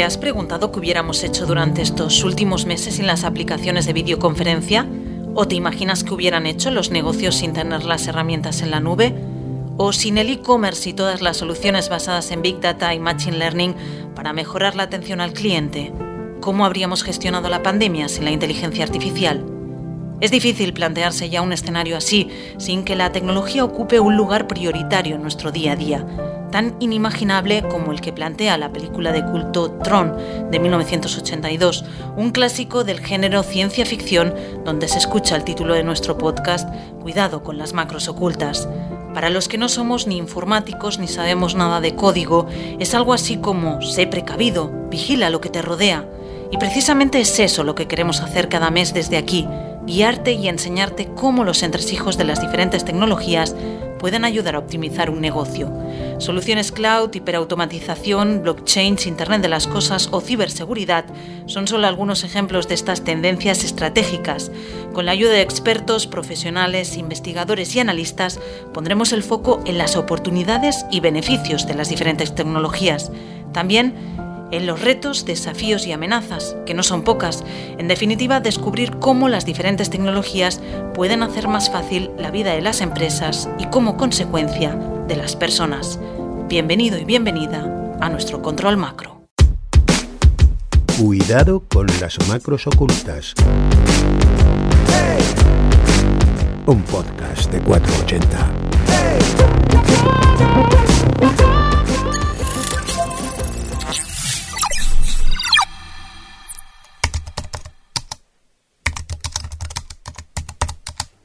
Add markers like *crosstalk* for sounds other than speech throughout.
¿Te has preguntado qué hubiéramos hecho durante estos últimos meses sin las aplicaciones de videoconferencia? ¿O te imaginas que hubieran hecho los negocios sin tener las herramientas en la nube? ¿O sin el e-commerce y todas las soluciones basadas en Big Data y Machine Learning para mejorar la atención al cliente? ¿Cómo habríamos gestionado la pandemia sin la inteligencia artificial? Es difícil plantearse ya un escenario así sin que la tecnología ocupe un lugar prioritario en nuestro día a día, tan inimaginable como el que plantea la película de culto Tron de 1982, un clásico del género ciencia ficción donde se escucha el título de nuestro podcast Cuidado con las macros ocultas. Para los que no somos ni informáticos ni sabemos nada de código, es algo así como sé precavido, vigila lo que te rodea. Y precisamente es eso lo que queremos hacer cada mes desde aquí, guiarte y enseñarte cómo los entresijos de las diferentes tecnologías pueden ayudar a optimizar un negocio. Soluciones cloud, hiperautomatización, blockchain, Internet de las Cosas o ciberseguridad son solo algunos ejemplos de estas tendencias estratégicas. Con la ayuda de expertos, profesionales, investigadores y analistas pondremos el foco en las oportunidades y beneficios de las diferentes tecnologías. También en los retos, desafíos y amenazas, que no son pocas. En definitiva, descubrir cómo las diferentes tecnologías pueden hacer más fácil la vida de las empresas y como consecuencia de las personas. Bienvenido y bienvenida a nuestro control macro. Cuidado con las macros ocultas. Un podcast de 480.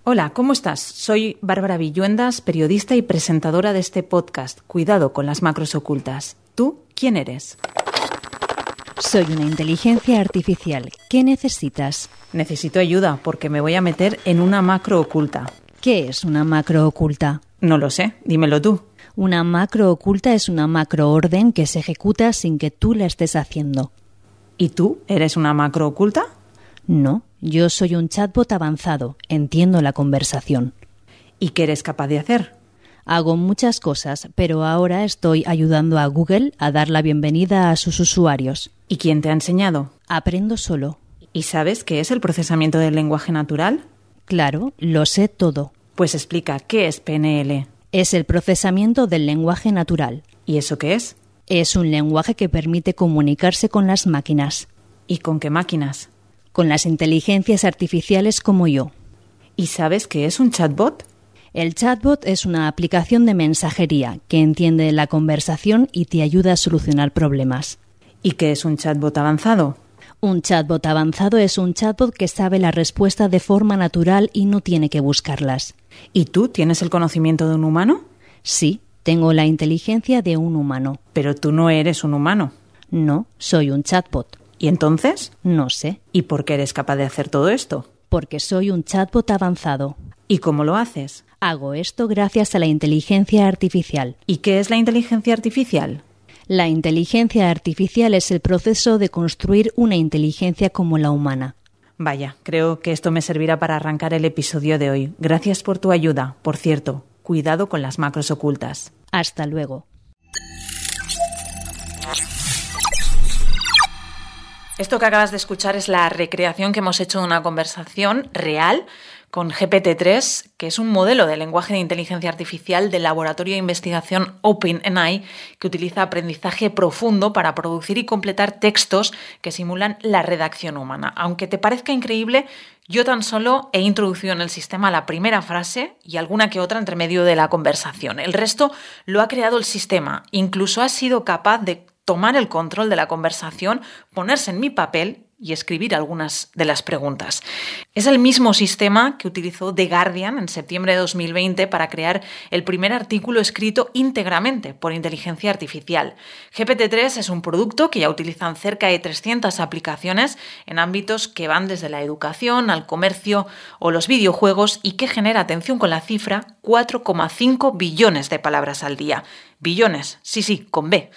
Hola, ¿cómo estás? Soy Bárbara Villuendas, periodista y presentadora de este podcast, Cuidado con las macros ocultas. ¿Tú quién eres? Soy una inteligencia artificial. ¿Qué necesitas? Necesito ayuda porque me voy a meter en una macro oculta. ¿Qué es una macro oculta? No lo sé, dímelo tú. Una macro oculta es una macroorden que se ejecuta sin que tú la estés haciendo. ¿Y tú eres una macro oculta? No, yo soy un chatbot avanzado, entiendo la conversación. ¿Y qué eres capaz de hacer? Hago muchas cosas, pero ahora estoy ayudando a Google a dar la bienvenida a sus usuarios. ¿Y quién te ha enseñado? Aprendo solo. ¿Y sabes qué es el procesamiento del lenguaje natural? Claro, lo sé todo. Pues explica, ¿qué es PNL? Es el procesamiento del lenguaje natural. ¿Y eso qué es? Es un lenguaje que permite comunicarse con las máquinas. ¿Y con qué máquinas? Con las inteligencias artificiales como yo. ¿Y sabes qué es un chatbot? El chatbot es una aplicación de mensajería que entiende la conversación y te ayuda a solucionar problemas. ¿Y qué es un chatbot avanzado? Un chatbot avanzado es un chatbot que sabe la respuesta de forma natural y no tiene que buscarlas. ¿Y tú tienes el conocimiento de un humano? Sí, tengo la inteligencia de un humano. Pero tú no eres un humano. No, soy un chatbot. ¿Y entonces? No sé. ¿Y por qué eres capaz de hacer todo esto? Porque soy un chatbot avanzado. ¿Y cómo lo haces? Hago esto gracias a la inteligencia artificial. ¿Y qué es la inteligencia artificial? La inteligencia artificial es el proceso de construir una inteligencia como la humana. Vaya, creo que esto me servirá para arrancar el episodio de hoy. Gracias por tu ayuda. Por cierto, cuidado con las macros ocultas. Hasta luego. Esto que acabas de escuchar es la recreación que hemos hecho de una conversación real con GPT-3, que es un modelo de lenguaje de inteligencia artificial del laboratorio de investigación OpenAI que utiliza aprendizaje profundo para producir y completar textos que simulan la redacción humana. Aunque te parezca increíble, yo tan solo he introducido en el sistema la primera frase y alguna que otra entre medio de la conversación. El resto lo ha creado el sistema. Incluso ha sido capaz de tomar el control de la conversación, ponerse en mi papel y escribir algunas de las preguntas. Es el mismo sistema que utilizó The Guardian en septiembre de 2020 para crear el primer artículo escrito íntegramente por inteligencia artificial. GPT-3 es un producto que ya utilizan cerca de 300 aplicaciones en ámbitos que van desde la educación al comercio o los videojuegos y que genera, atención con la cifra, 4,5 billones de palabras al día. Billones, sí, sí, con B.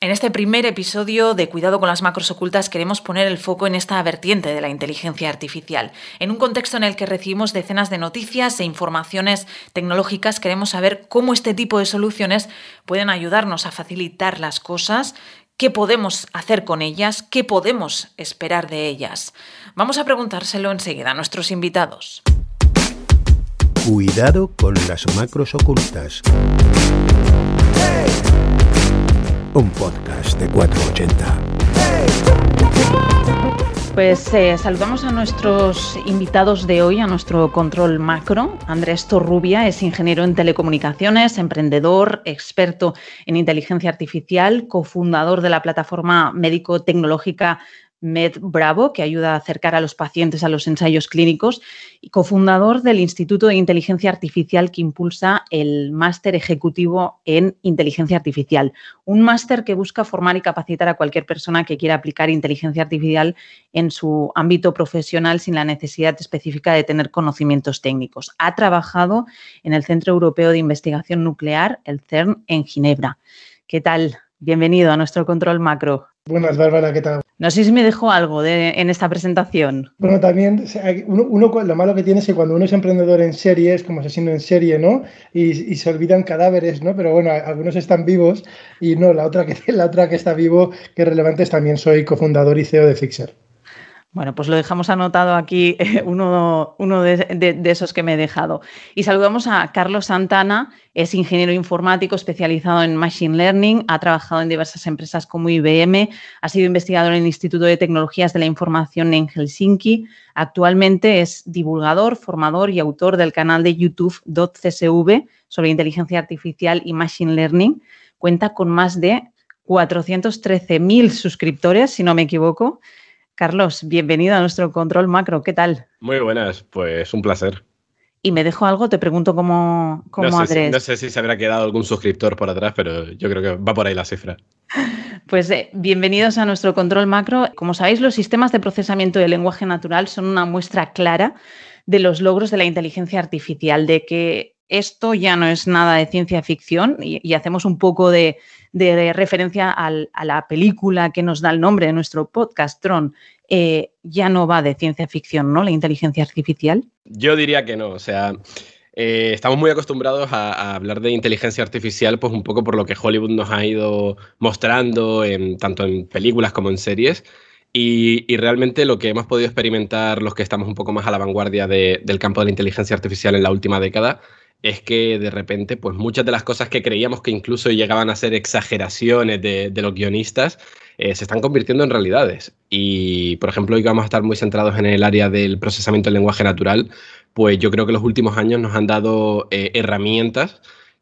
En este primer episodio de Cuidado con las macros ocultas queremos poner el foco en esta vertiente de la inteligencia artificial. En un contexto en el que recibimos decenas de noticias e informaciones tecnológicas, queremos saber cómo este tipo de soluciones pueden ayudarnos a facilitar las cosas, qué podemos hacer con ellas, qué podemos esperar de ellas. Vamos a preguntárselo enseguida a nuestros invitados. Cuidado con las macros ocultas. Un podcast de 480. Pues eh, saludamos a nuestros invitados de hoy, a nuestro control macro. Andrés Torrubia es ingeniero en telecomunicaciones, emprendedor, experto en inteligencia artificial, cofundador de la plataforma médico-tecnológica Med Bravo, que ayuda a acercar a los pacientes a los ensayos clínicos, y cofundador del Instituto de Inteligencia Artificial que impulsa el Máster Ejecutivo en Inteligencia Artificial. Un máster que busca formar y capacitar a cualquier persona que quiera aplicar inteligencia artificial en su ámbito profesional sin la necesidad específica de tener conocimientos técnicos. Ha trabajado en el Centro Europeo de Investigación Nuclear, el CERN, en Ginebra. ¿Qué tal? Bienvenido a nuestro control macro. Buenas, Bárbara, ¿qué tal? No sé si me dejó algo en esta presentación. Bueno, también uno, lo malo que tiene es que cuando uno es emprendedor en serie, es como asesino en serie, ¿no? Y, se olvidan cadáveres, ¿no? Pero bueno, algunos están vivos y no, la otra que, *laughs* la otra que está vivo, que es relevante, es también soy cofundador y CEO de Fixer. Bueno, pues lo dejamos anotado aquí, uno, uno de, esos que me he dejado. Y saludamos a Carlos Santana, es ingeniero informático especializado en Machine Learning, ha trabajado en diversas empresas como IBM, ha sido investigador en el Instituto de Tecnologías de la Información en Helsinki, actualmente es divulgador, formador y autor del canal de YouTube .csv sobre inteligencia artificial y Machine Learning. Cuenta con más de 413.000 suscriptores, si no me equivoco Carlos, bienvenido a nuestro control macro. ¿Qué tal? Muy buenas, pues un placer. Y me dejo algo, te pregunto cómo, cómo no, sé, no sé si se habrá quedado algún suscriptor por atrás, pero yo creo que va por ahí la cifra. *laughs* Pues eh, bienvenidos a nuestro control macro. Como sabéis, los sistemas de procesamiento de lenguaje natural son una muestra clara de los logros de la inteligencia artificial, de que esto ya no es nada de ciencia ficción y, hacemos un poco de, referencia a la película que nos da el nombre de nuestro podcast, Tron. Eh, ya no va de ciencia ficción, ¿no? La inteligencia artificial. Yo diría que no, o sea, eh, estamos muy acostumbrados a, hablar de inteligencia artificial, pues un poco por lo que Hollywood nos ha ido mostrando, tanto en películas como en series. Y, realmente lo que hemos podido experimentar los que estamos un poco más a la vanguardia del campo de la inteligencia artificial en la última década es que de repente, pues muchas de las cosas que creíamos que incluso llegaban a ser exageraciones de, los guionistas, eh, se están convirtiendo en realidades. Y, por ejemplo, hoy vamos a estar muy centrados en el área del procesamiento del lenguaje natural, pues yo creo que los últimos años nos han dado eh, herramientas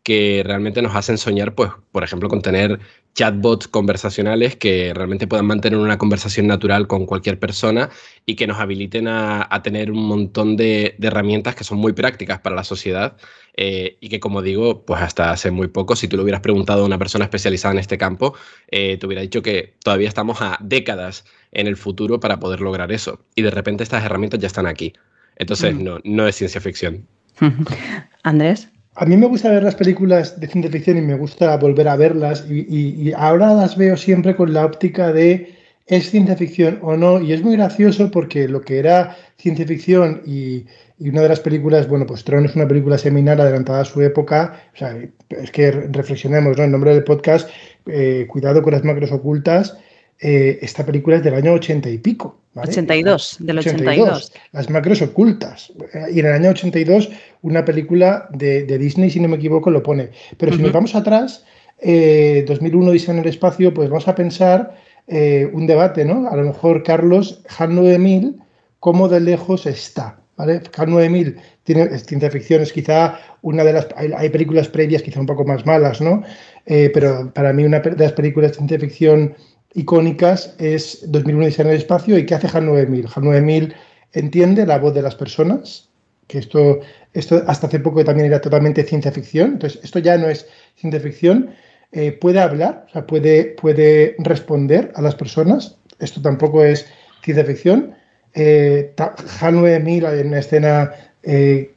que realmente nos hacen soñar, pues, por ejemplo, con tener chatbots conversacionales que realmente puedan mantener una conversación natural con cualquier persona y que nos habiliten a, tener un montón de, herramientas que son muy prácticas para la sociedad eh, y que, como digo, pues hasta hace muy poco, si tú lo hubieras preguntado a una persona especializada en este campo, eh, te hubiera dicho que todavía estamos a décadas en el futuro para poder lograr eso. Y de repente estas herramientas ya están aquí. Entonces, mm. no, no es ciencia ficción. *laughs* Andrés. A mí me gusta ver las películas de ciencia ficción y me gusta volver a verlas y, ahora las veo siempre con la óptica de es ciencia ficción o no y es muy gracioso porque lo que era ciencia ficción y, una de las películas, bueno, pues Tron es una película seminal adelantada a su época, o sea, es que reflexionemos, ¿no? El nombre del podcast, eh, Cuidado con las macros ocultas, eh, esta película es del año 80 y pico. 82, del 82. Las macros ocultas. Y en el año 82, una película de, Disney, si no me equivoco, lo pone. Pero si nos vamos atrás, 2001, eh, Diseño en el espacio, pues vamos a pensar eh, un debate, ¿no? A lo mejor, Carlos, Han 9000, ¿cómo de lejos está? ¿Vale? Han 9000 tiene ciencia ficción, es quizá una de las. Hay, películas previas, quizá un poco más malas, ¿no? pero para mí, una de las películas de ciencia ficción icónicas es 2001 y en el espacio y ¿qué hace HAL 9000? HAL 9000 entiende la voz de las personas, que esto, esto hasta hace poco también era totalmente ciencia ficción, entonces esto ya no es ciencia ficción, eh, puede hablar, o sea, puede, puede responder a las personas, esto tampoco es ciencia ficción. Eh, HAL 9000 en la escena eh,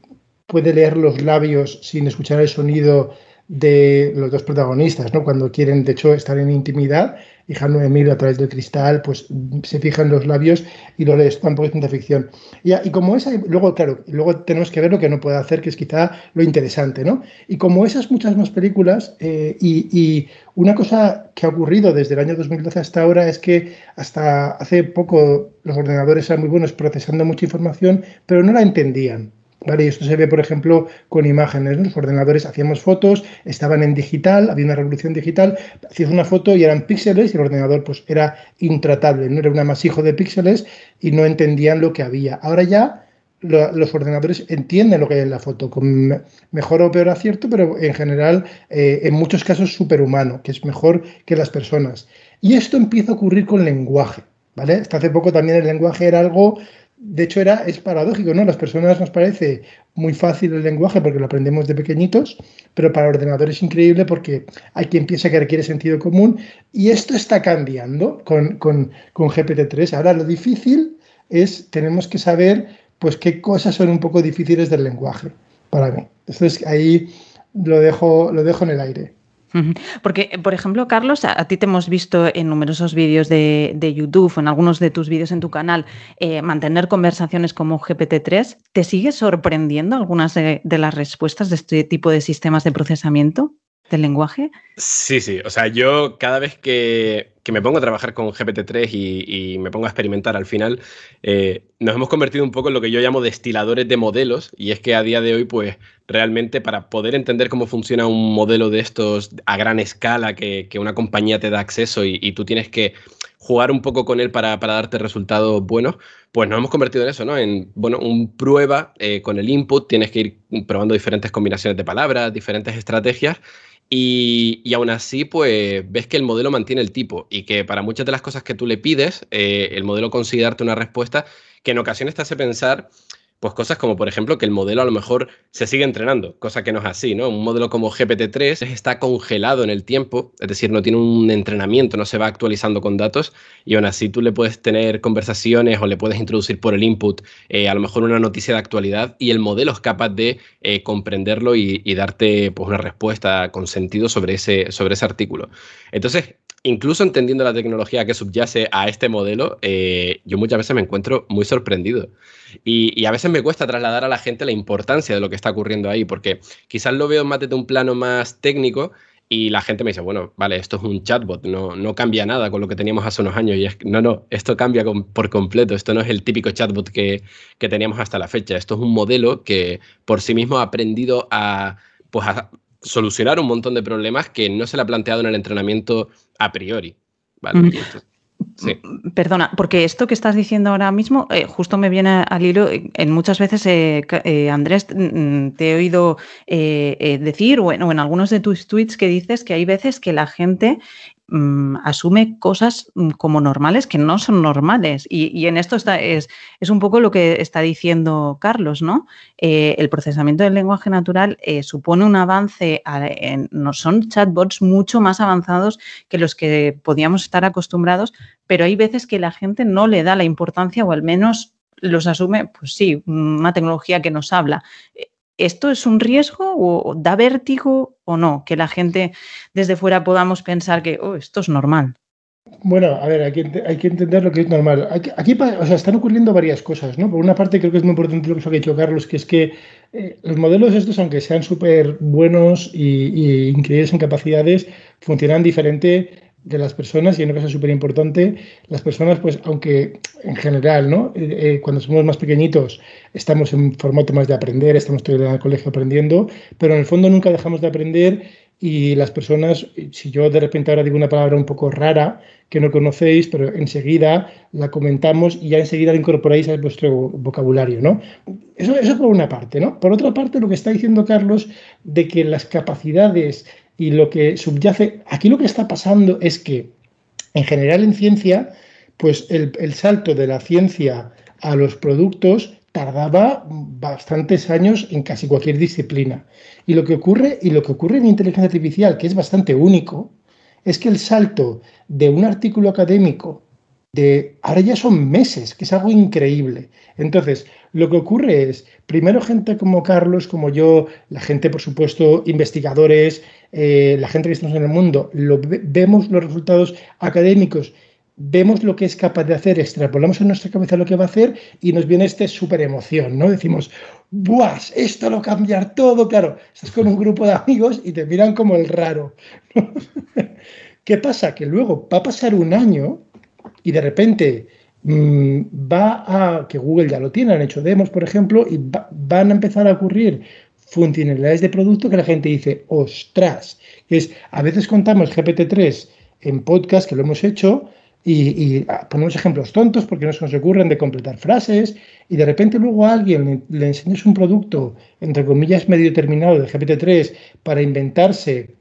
puede leer los labios sin escuchar el sonido de los dos protagonistas, ¿no? Cuando quieren, de hecho, estar en intimidad y Han 9000 a través del cristal, pues se fija en los labios y lo lees, tampoco es ciencia ficción. Y, y como esa, luego, claro, luego tenemos que ver lo que no puede hacer, que es quizá lo interesante, ¿no? Y como esas muchas más películas, eh, y, y, una cosa que ha ocurrido desde el año 2012 hasta ahora es que hasta hace poco los ordenadores eran muy buenos procesando mucha información, pero no la entendían. ¿Vale? Y esto se ve, por ejemplo, con imágenes. Los ordenadores hacíamos fotos, estaban en digital, había una revolución digital, hacías una foto y eran píxeles y el ordenador pues era intratable, no era un amasijo de píxeles y no entendían lo que había. Ahora ya lo, los ordenadores entienden lo que hay en la foto, con mejor o peor acierto, pero en general, eh, en muchos casos, superhumano, que es mejor que las personas. Y esto empieza a ocurrir con lenguaje. ¿Vale? Hasta hace poco también el lenguaje era algo de hecho era, es paradójico, ¿no? Las personas nos parece muy fácil el lenguaje porque lo aprendemos de pequeñitos, pero para el ordenador es increíble porque hay quien piensa que requiere sentido común y esto está cambiando con, con, con GPT-3. Ahora lo difícil es, tenemos que saber pues qué cosas son un poco difíciles del lenguaje para mí. Entonces ahí lo dejo, lo dejo en el aire. Porque, por ejemplo, Carlos, a, ti te hemos visto en numerosos vídeos de, YouTube, en algunos de tus vídeos en tu canal, eh, mantener conversaciones como GPT-3. ¿Te sigue sorprendiendo algunas de, las respuestas de este tipo de sistemas de procesamiento del lenguaje? Sí, sí. O sea, yo cada vez que, que me pongo a trabajar con GPT-3 y, y, me pongo a experimentar al final, eh, nos hemos convertido un poco en lo que yo llamo destiladores de modelos. Y es que a día de hoy, pues realmente para poder entender cómo funciona un modelo de estos a gran escala que, que una compañía te da acceso y, y, tú tienes que jugar un poco con él para, para, darte resultados buenos, pues nos hemos convertido en eso, ¿no? En, bueno, un prueba eh, con el input, tienes que ir probando diferentes combinaciones de palabras, diferentes estrategias y, aún así, pues ves que el modelo mantiene el tipo y que para muchas de las cosas que tú le pides, eh, el modelo consigue darte una respuesta que en ocasiones te hace pensar pues cosas como, por ejemplo, que el modelo a lo mejor se sigue entrenando, cosa que no es así, ¿no? Un modelo como GPT-3 está congelado en el tiempo, es decir, no tiene un entrenamiento, no se va actualizando con datos y aún así tú le puedes tener conversaciones o le puedes introducir por el input eh, a lo mejor una noticia de actualidad y el modelo es capaz de eh, comprenderlo y, y, darte pues, una respuesta con sentido sobre ese, sobre ese artículo. Entonces, incluso entendiendo la tecnología que subyace a este modelo, eh, yo muchas veces me encuentro muy sorprendido. Y, a veces me cuesta trasladar a la gente la importancia de lo que está ocurriendo ahí, porque quizás lo veo más desde un plano más técnico y la gente me dice, bueno, vale, esto es un chatbot, no, no cambia nada con lo que teníamos hace unos años. Y es, no, no, esto cambia por completo, esto no es el típico chatbot que, que teníamos hasta la fecha, esto es un modelo que por sí mismo ha aprendido a, pues a solucionar un montón de problemas que no se le ha planteado en el entrenamiento a priori. ¿vale? Mm. Sí. Perdona, porque esto que estás diciendo ahora mismo, eh, justo me viene al hilo. En muchas veces, eh, eh, Andrés, te he oído eh, decir, o en, o en, algunos de tus tweets que dices que hay veces que la gente mmm, asume cosas mm, como normales que no son normales. Y, y en esto está, es, es, un poco lo que está diciendo Carlos, ¿no? Eh, el procesamiento del lenguaje natural eh, supone un avance, en, no son chatbots mucho más avanzados que los que podíamos estar acostumbrados, pero hay veces que la gente no le da la importancia o al menos los asume, pues sí, una tecnología que nos habla. ¿Esto es un riesgo o da vértigo o no? Que la gente desde fuera podamos pensar que oh, esto es normal. Bueno, a ver, hay que, hay que entender lo que es normal. Aquí, o sea, están ocurriendo varias cosas, ¿no? Por una parte, creo que es muy importante lo que ha dicho Carlos, que es que eh, los modelos estos, aunque sean súper buenos y, increíbles en capacidades, funcionan diferente de las personas y en una cosa súper importante, las personas, pues aunque en general, ¿no? Eh, eh, cuando somos más pequeñitos estamos en formato más de aprender, estamos todo el colegio aprendiendo, pero en el fondo nunca dejamos de aprender y las personas, si yo de repente ahora digo una palabra un poco rara que no conocéis, pero enseguida la comentamos y ya enseguida la incorporáis a vuestro vocabulario, ¿no? Eso, eso por una parte, ¿no? Por otra parte, lo que está diciendo Carlos de que las capacidades y lo que subyace, aquí lo que está pasando es que En general, en ciencia, pues el, el salto de la ciencia a los productos tardaba bastantes años en casi cualquier disciplina. Y lo que ocurre, y lo que ocurre en inteligencia artificial, que es bastante único, es que el salto de un artículo académico de ahora ya son meses, que es algo increíble. Entonces, lo que ocurre es, primero gente como Carlos, como yo, la gente, por supuesto, investigadores, eh, la gente que estamos en el mundo, lo, vemos los resultados académicos vemos lo que es capaz de hacer, extrapolamos en nuestra cabeza lo que va a hacer y nos viene esta súper emoción, ¿no? Decimos, ¡buah! Esto lo cambiar todo, claro. Estás con un grupo de amigos y te miran como el raro. *laughs* ¿Qué pasa? Que luego va a pasar un año y de repente mm, va a, que Google ya lo tiene, han hecho demos, por ejemplo, y van a empezar a ocurrir funcionalidades de producto que la gente dice, ostras, es, a veces contamos GPT-3 en podcast que lo hemos hecho, y, ah, ponemos ejemplos tontos porque no se nos ocurren de completar frases y de repente luego a alguien le, enseñas un producto, entre comillas, medio terminado de GPT-3 para inventarse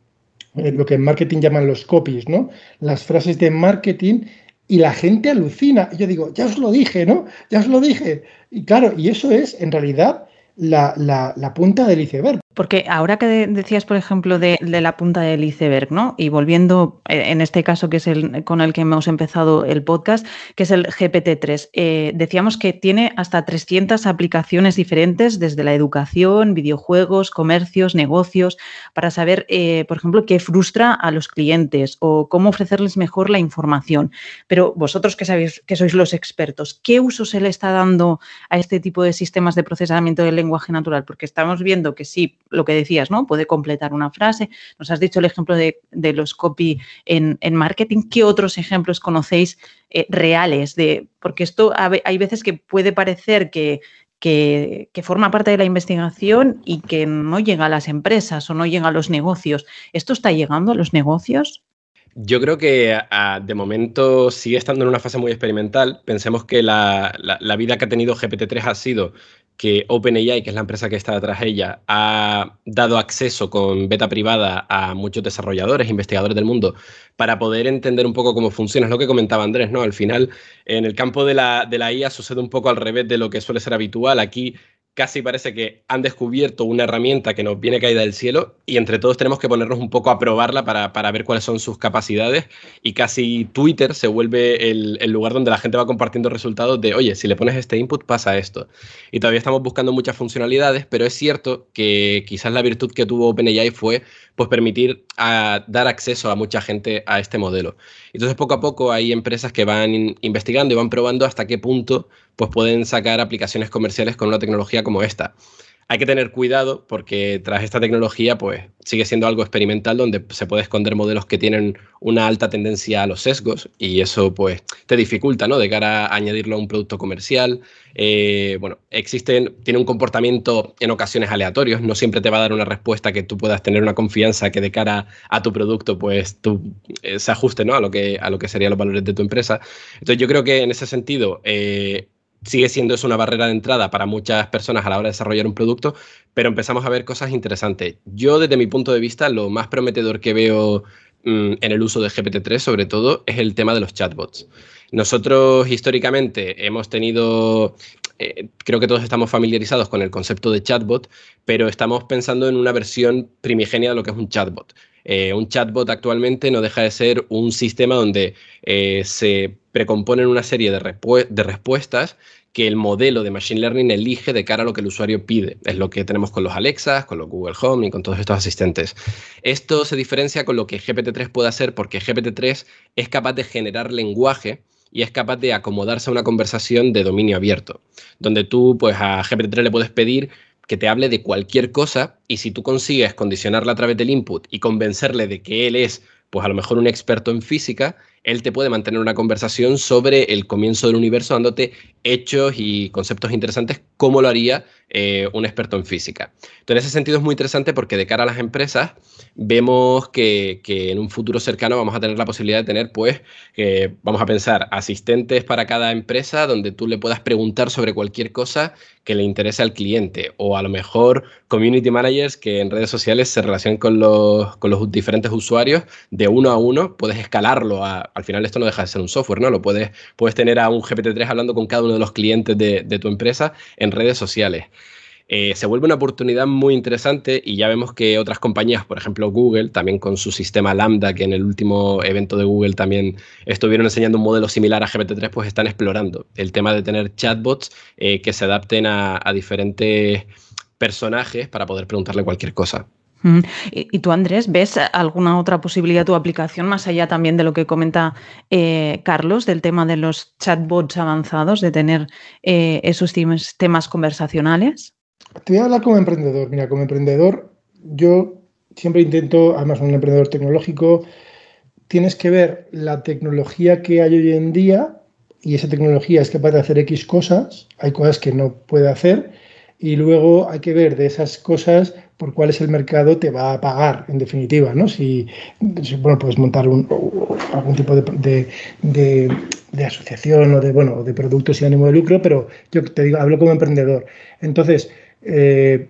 eh, lo que en marketing llaman los copies, ¿no? Las frases de marketing y la gente alucina. Yo digo, ya os lo dije, ¿no? Ya os lo dije. Y claro, y eso es en realidad la, la, la punta del iceberg. Porque ahora que decías, por ejemplo, de, la punta del iceberg, ¿no? Y volviendo, eh, en este caso que es el con el que hemos empezado el podcast, que es el GPT-3, eh, decíamos que tiene hasta 300 aplicaciones diferentes desde la educación, videojuegos, comercios, negocios, para saber, eh, por ejemplo, qué frustra a los clientes o cómo ofrecerles mejor la información. Pero vosotros que sabéis que sois los expertos, ¿qué uso se le está dando a este tipo de sistemas de procesamiento del lenguaje natural? Porque estamos viendo que sí, lo que decías, ¿no? Puede completar una frase. Nos has dicho el ejemplo de, los copy en, marketing. ¿Qué otros ejemplos conocéis eh, reales? De, porque esto hay veces que puede parecer que, forma parte de la investigación y que no llega a las empresas o no llega a los negocios. ¿Esto está llegando a los negocios? Yo creo que de momento sigue estando en una fase muy experimental. Pensemos que la, la vida que ha tenido GPT-3 ha sido que OpenAI, que es la empresa que está detrás de ella, ha dado acceso con beta privada a muchos desarrolladores, investigadores del mundo, para poder entender un poco cómo funciona. Es lo que comentaba Andrés, ¿no? Al final, en el campo de la, de la IA sucede un poco al revés de lo que suele ser habitual. Aquí casi parece que han descubierto una herramienta que nos viene caída del cielo y entre todos tenemos que ponernos un poco a probarla para, ver cuáles son sus capacidades y casi Twitter se vuelve el, lugar donde la gente va compartiendo resultados de, oye, si le pones este input pasa esto. Y todavía estamos buscando muchas funcionalidades, pero es cierto que quizás la virtud que tuvo OpenAI fue pues permitir a, dar acceso a mucha gente a este modelo. Entonces, poco a poco hay empresas que van investigando y van probando hasta qué punto pues, pueden sacar aplicaciones comerciales con una tecnología como esta. Hay que tener cuidado porque tras esta tecnología pues sigue siendo algo experimental donde se puede esconder modelos que tienen una alta tendencia a los sesgos y eso pues te dificulta, ¿no? De cara a añadirlo a un producto comercial. Eh, bueno, existen, tiene un comportamiento en ocasiones aleatorios, no siempre te va a dar una respuesta que tú puedas tener una confianza que de cara a tu producto pues tú, eh, se ajuste, ¿no? A lo, que, que serían los valores de tu empresa. Entonces yo creo que en ese sentido... Eh, sigue siendo eso una barrera de entrada para muchas personas a la hora de desarrollar un producto, pero empezamos a ver cosas interesantes. Yo, desde mi punto de vista, lo más prometedor que veo mm, en el uso de GPT-3, sobre todo, es el tema de los chatbots. Nosotros, históricamente, hemos tenido eh, creo que todos estamos familiarizados con el concepto de chatbot, pero estamos pensando en una versión primigenia de lo que es un chatbot. Eh, un chatbot actualmente no deja de ser un sistema donde eh, se precomponen una serie de, respuestas que el modelo de Machine Learning elige de cara a lo que el usuario pide. Es lo que tenemos con los Alexas, con los Google Home y con todos estos asistentes. Esto se diferencia con lo que GPT-3 puede hacer porque GPT-3 es capaz de generar lenguaje y es capaz de acomodarse a una conversación de dominio abierto, donde tú pues a GPT-3 le puedes pedir que te hable de cualquier cosa y si tú consigues condicionarla a través del input y convencerle de que él es pues a lo mejor un experto en física, él te puede mantener una conversación sobre el comienzo del universo dándote hechos y conceptos interesantes como lo haría eh, un experto en física. Entonces, en ese sentido es muy interesante porque de cara a las empresas vemos que, en un futuro cercano vamos a tener la posibilidad de tener, pues, vamos a pensar, asistentes para cada empresa donde tú le puedas preguntar sobre cualquier cosa que le interese al cliente o a lo mejor community managers que en redes sociales se relacionen con los, con los diferentes usuarios de uno a uno, puedes escalarlo a al final esto no deja de ser un software, ¿no? Lo puedes, puedes tener a un GPT-3 hablando con cada uno de los clientes de, tu empresa en redes sociales. Eh, se vuelve una oportunidad muy interesante y ya vemos que otras compañías, por ejemplo Google, también con su sistema Lambda, que en el último evento de Google también estuvieron enseñando un modelo similar a GPT-3, pues están explorando el tema de tener chatbots eh, que se adapten a, diferentes personajes para poder preguntarle cualquier cosa. ¿Y tú, Andrés, ves alguna otra posibilidad tu aplicación más allá también de lo que comenta eh, Carlos, del tema de los chatbots avanzados, de tener esos temas conversacionales? Te voy a hablar como emprendedor. Mira, como emprendedor, yo siempre intento, además un emprendedor tecnológico, tienes que ver la tecnología que hay hoy en día y esa tecnología es capaz de hacer X cosas, hay cosas que no puede hacer y luego hay que ver de esas cosas por cuáles el mercado te va a pagar, en definitiva, ¿no? Si, bueno, puedes montar algún tipo de, de, asociación o de, bueno, de productos sin ánimo de lucro, pero yo te digo, hablo como emprendedor. Entonces, eh,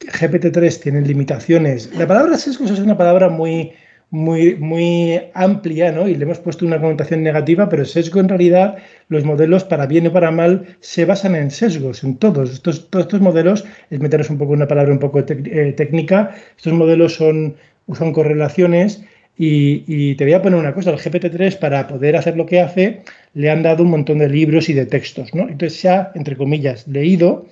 GPT-3 tiene limitaciones. La palabra sesgos es una palabra muy, muy, muy amplia, ¿no? Y le hemos puesto una connotación negativa, pero sesgo en realidad, los modelos, para bien o para mal, se basan en sesgos, en todos. Estos, todos estos modelos, es meternos un poco una palabra un poco eh, técnica, estos modelos son, usan correlaciones y, y, te voy a poner una cosa, el GPT-3 para poder hacer lo que hace, le han dado un montón de libros y de textos, ¿no? Entonces se ha, entre comillas, leído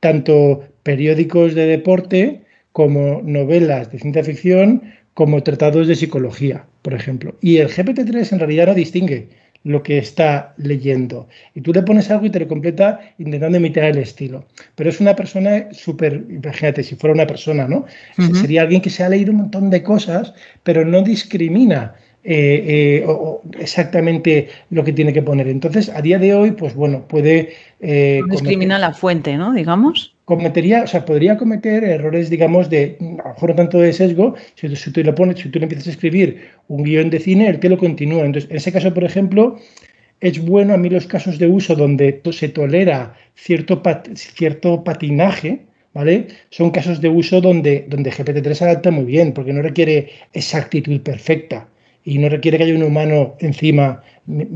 tanto periódicos de deporte como novelas de ciencia ficción, como tratados de psicología, por ejemplo. Y el GPT-3 en realidad no distingue lo que está leyendo. Y tú le pones algo y te lo completa intentando imitar el estilo. Pero es una persona súper, imagínate, si fuera una persona, ¿no? Sería alguien que se ha leído un montón de cosas, pero no discrimina eh, eh, exactamente lo que tiene que poner. Entonces, a día de hoy, pues bueno, puede... Eh, discrimina la fuente, ¿no? Digamos. Cometería, o sea, podría cometer errores, digamos, de, a lo mejor no tanto de sesgo, si, tú lo pones, si tú le empiezas a escribir un guion de cine, el que lo continúa. Entonces, en ese caso, por ejemplo, es bueno a mí los casos de uso donde se tolera cierto, cierto patinaje, ¿vale? Son casos de uso donde, donde GPT-3 se adapta muy bien, porque no requiere exactitud perfecta y no requiere que haya un humano encima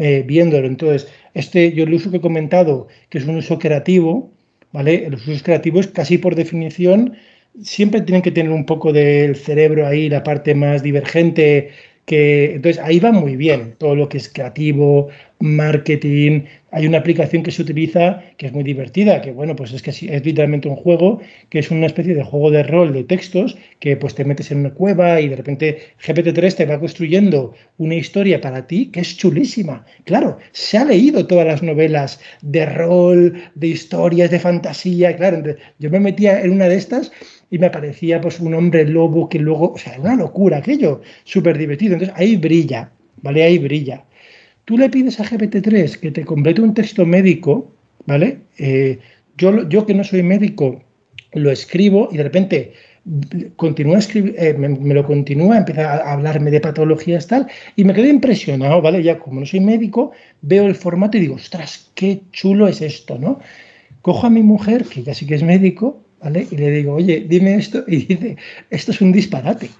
eh, viéndolo. Entonces, este, yo el uso que he comentado, que es un uso creativo, ¿vale? Los usos creativos casi por definición siempre tienen que tener un poco del cerebro ahí, la parte más divergente, que entonces ahí va muy bien todo lo que es creativo, marketing. Hay una aplicación que se utiliza que es muy divertida, que bueno, pues es que es literalmente un juego, que es una especie de juego de rol de textos, que pues te metes en una cueva y de repente GPT-3 te va construyendo una historia para ti que es chulísima. Claro, se ha leído todas las novelas de rol, de historias, de fantasía, claro, yo me metía en una de estas y me aparecía pues un hombre lobo que luego, o sea, una locura aquello, súper divertido. Entonces ahí brilla, ¿vale? Ahí brilla. Tú le pides a GPT-3 que te complete un texto médico, ¿vale? Eh, yo, yo que no soy médico, lo escribo y de repente continúa eh, me, lo continúa, empieza a hablarme de patologías tal, y me quedé impresionado, ¿vale? Ya como no soy médico, veo el formato y digo, ostras, qué chulo es esto, ¿no? Cojo a mi mujer, que ya sí que es médico, y le digo, oye, dime esto, y dice, esto es un disparate.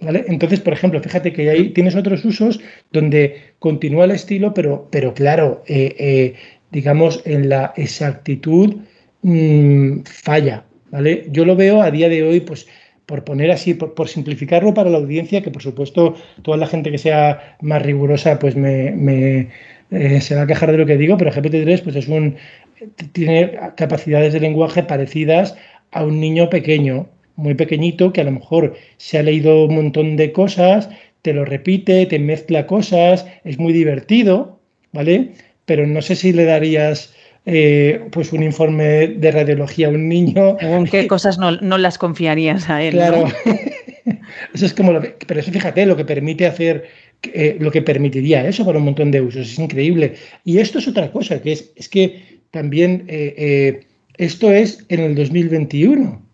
¿Vale? Entonces, por ejemplo, fíjate que ahí tienes otros usos donde continúa el estilo, pero, pero claro, eh, eh, digamos, en la exactitud mm, falla. ¿vale? Yo lo veo a día de hoy, pues, por poner así, por, simplificarlo para la audiencia, que por supuesto toda la gente que sea más rigurosa, pues me, eh, se va a quejar de lo que digo, pero GPT-3 pues es un, tiene capacidades de lenguaje parecidas a un niño pequeño, muy pequeñito, que a lo mejor se ha leído un montón de cosas, te lo repite, te mezcla cosas, es muy divertido, ¿vale? Pero no sé si le darías eh, pues un informe de radiología a un niño. ¿En qué *laughs* cosas no, las confiarías a él? Claro. *laughs* eso es como lo pero eso fíjate, lo que permite hacer, eh, lo que permitiría eso para un montón de usos, es increíble. Y esto es otra cosa, que es, es que también eh, esto es en el 2021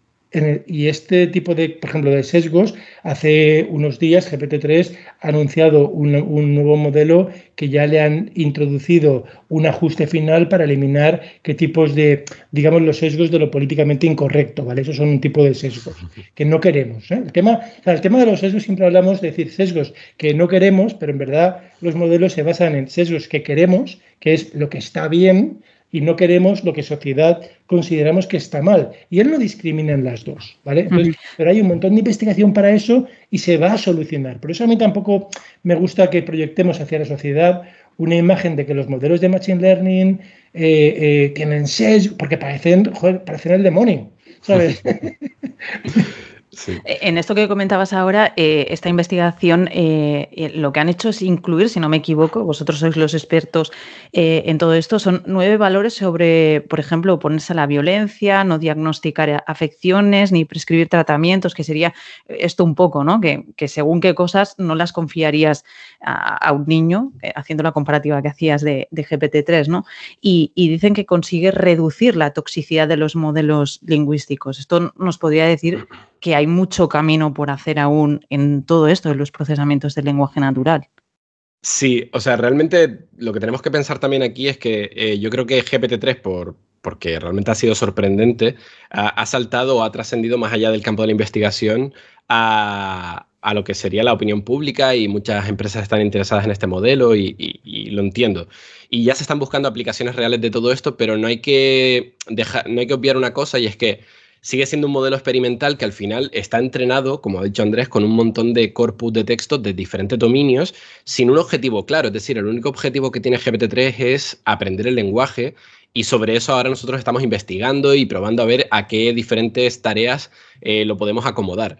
y este tipo de, por ejemplo, de sesgos, hace unos días GPT-3 ha anunciado un, nuevo modelo que ya le han introducido un ajuste final para eliminar qué tipos de, digamos, los sesgos de lo políticamente incorrecto, ¿vale? Esos son un tipo de sesgos que no queremos. ¿eh? El, tema, el tema de los sesgos siempre hablamos de decir sesgos que no queremos, pero en verdad los modelos se basan en sesgos que queremos, que es lo que está bien, y no queremos lo que sociedad consideramos que está mal. Y él no discrimina en las dos, ¿vale? Pero hay un montón de investigación para eso y se va a solucionar. Por eso a mí tampoco me gusta que proyectemos hacia la sociedad una imagen de que los modelos de Machine Learning eh, eh, tienen sesgo, porque parecen, joder, parecen el demonio, ¿sabes? *laughs* Eh, en esto que comentabas ahora, eh, esta investigación eh, lo que han hecho es incluir, si no me equivoco, vosotros sois los expertos en todo esto, son nueve valores sobre, por ejemplo, oponerse a la violencia, no diagnosticar afecciones ni prescribir tratamientos, que sería esto un poco, ¿no? Que, según qué cosas no las confiarías a, un niño, haciendo la comparativa que hacías de, GPT-3, ¿no? Y, dicen que consigue reducir la toxicidad de los modelos lingüísticos. Esto nos podría decir que hay mucho camino por hacer aún en todo esto, en los procesamientos del lenguaje natural. Sí, o sea, realmente lo que tenemos que pensar también aquí es que eh, yo creo que GPT-3, por, porque realmente ha sido sorprendente, ha, saltado o ha trascendido más allá del campo de la investigación a, lo que sería la opinión pública y muchas empresas están interesadas en este modelo y, lo entiendo. Y ya se están buscando aplicaciones reales de todo esto, pero no hay que, no hay que obviar una cosa y es que sigue siendo un modelo experimental que al final está entrenado, como ha dicho Andrés, con un montón de corpus de textos de diferentes dominios sin un objetivo claro. Es decir, el único objetivo que tiene GPT-3 es aprender el lenguaje y sobre eso ahora nosotros estamos investigando y probando a ver a qué diferentes tareas eh, lo podemos acomodar.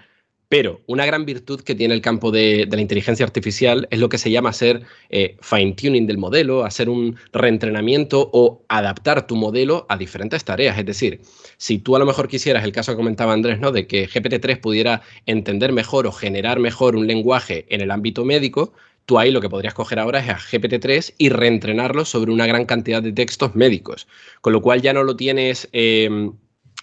Pero una gran virtud que tiene el campo de, la inteligencia artificial es lo que se llama hacer eh, fine-tuning del modelo, hacer un reentrenamiento o adaptar tu modelo a diferentes tareas. Es decir, si tú a lo mejor quisieras, el caso que comentaba Andrés, ¿no? de que GPT-3 pudiera entender mejor o generar mejor un lenguaje en el ámbito médico, tú ahí lo que podrías coger ahora es a GPT-3 y reentrenarlo sobre una gran cantidad de textos médicos. Con lo cual ya no lo tienes... Eh,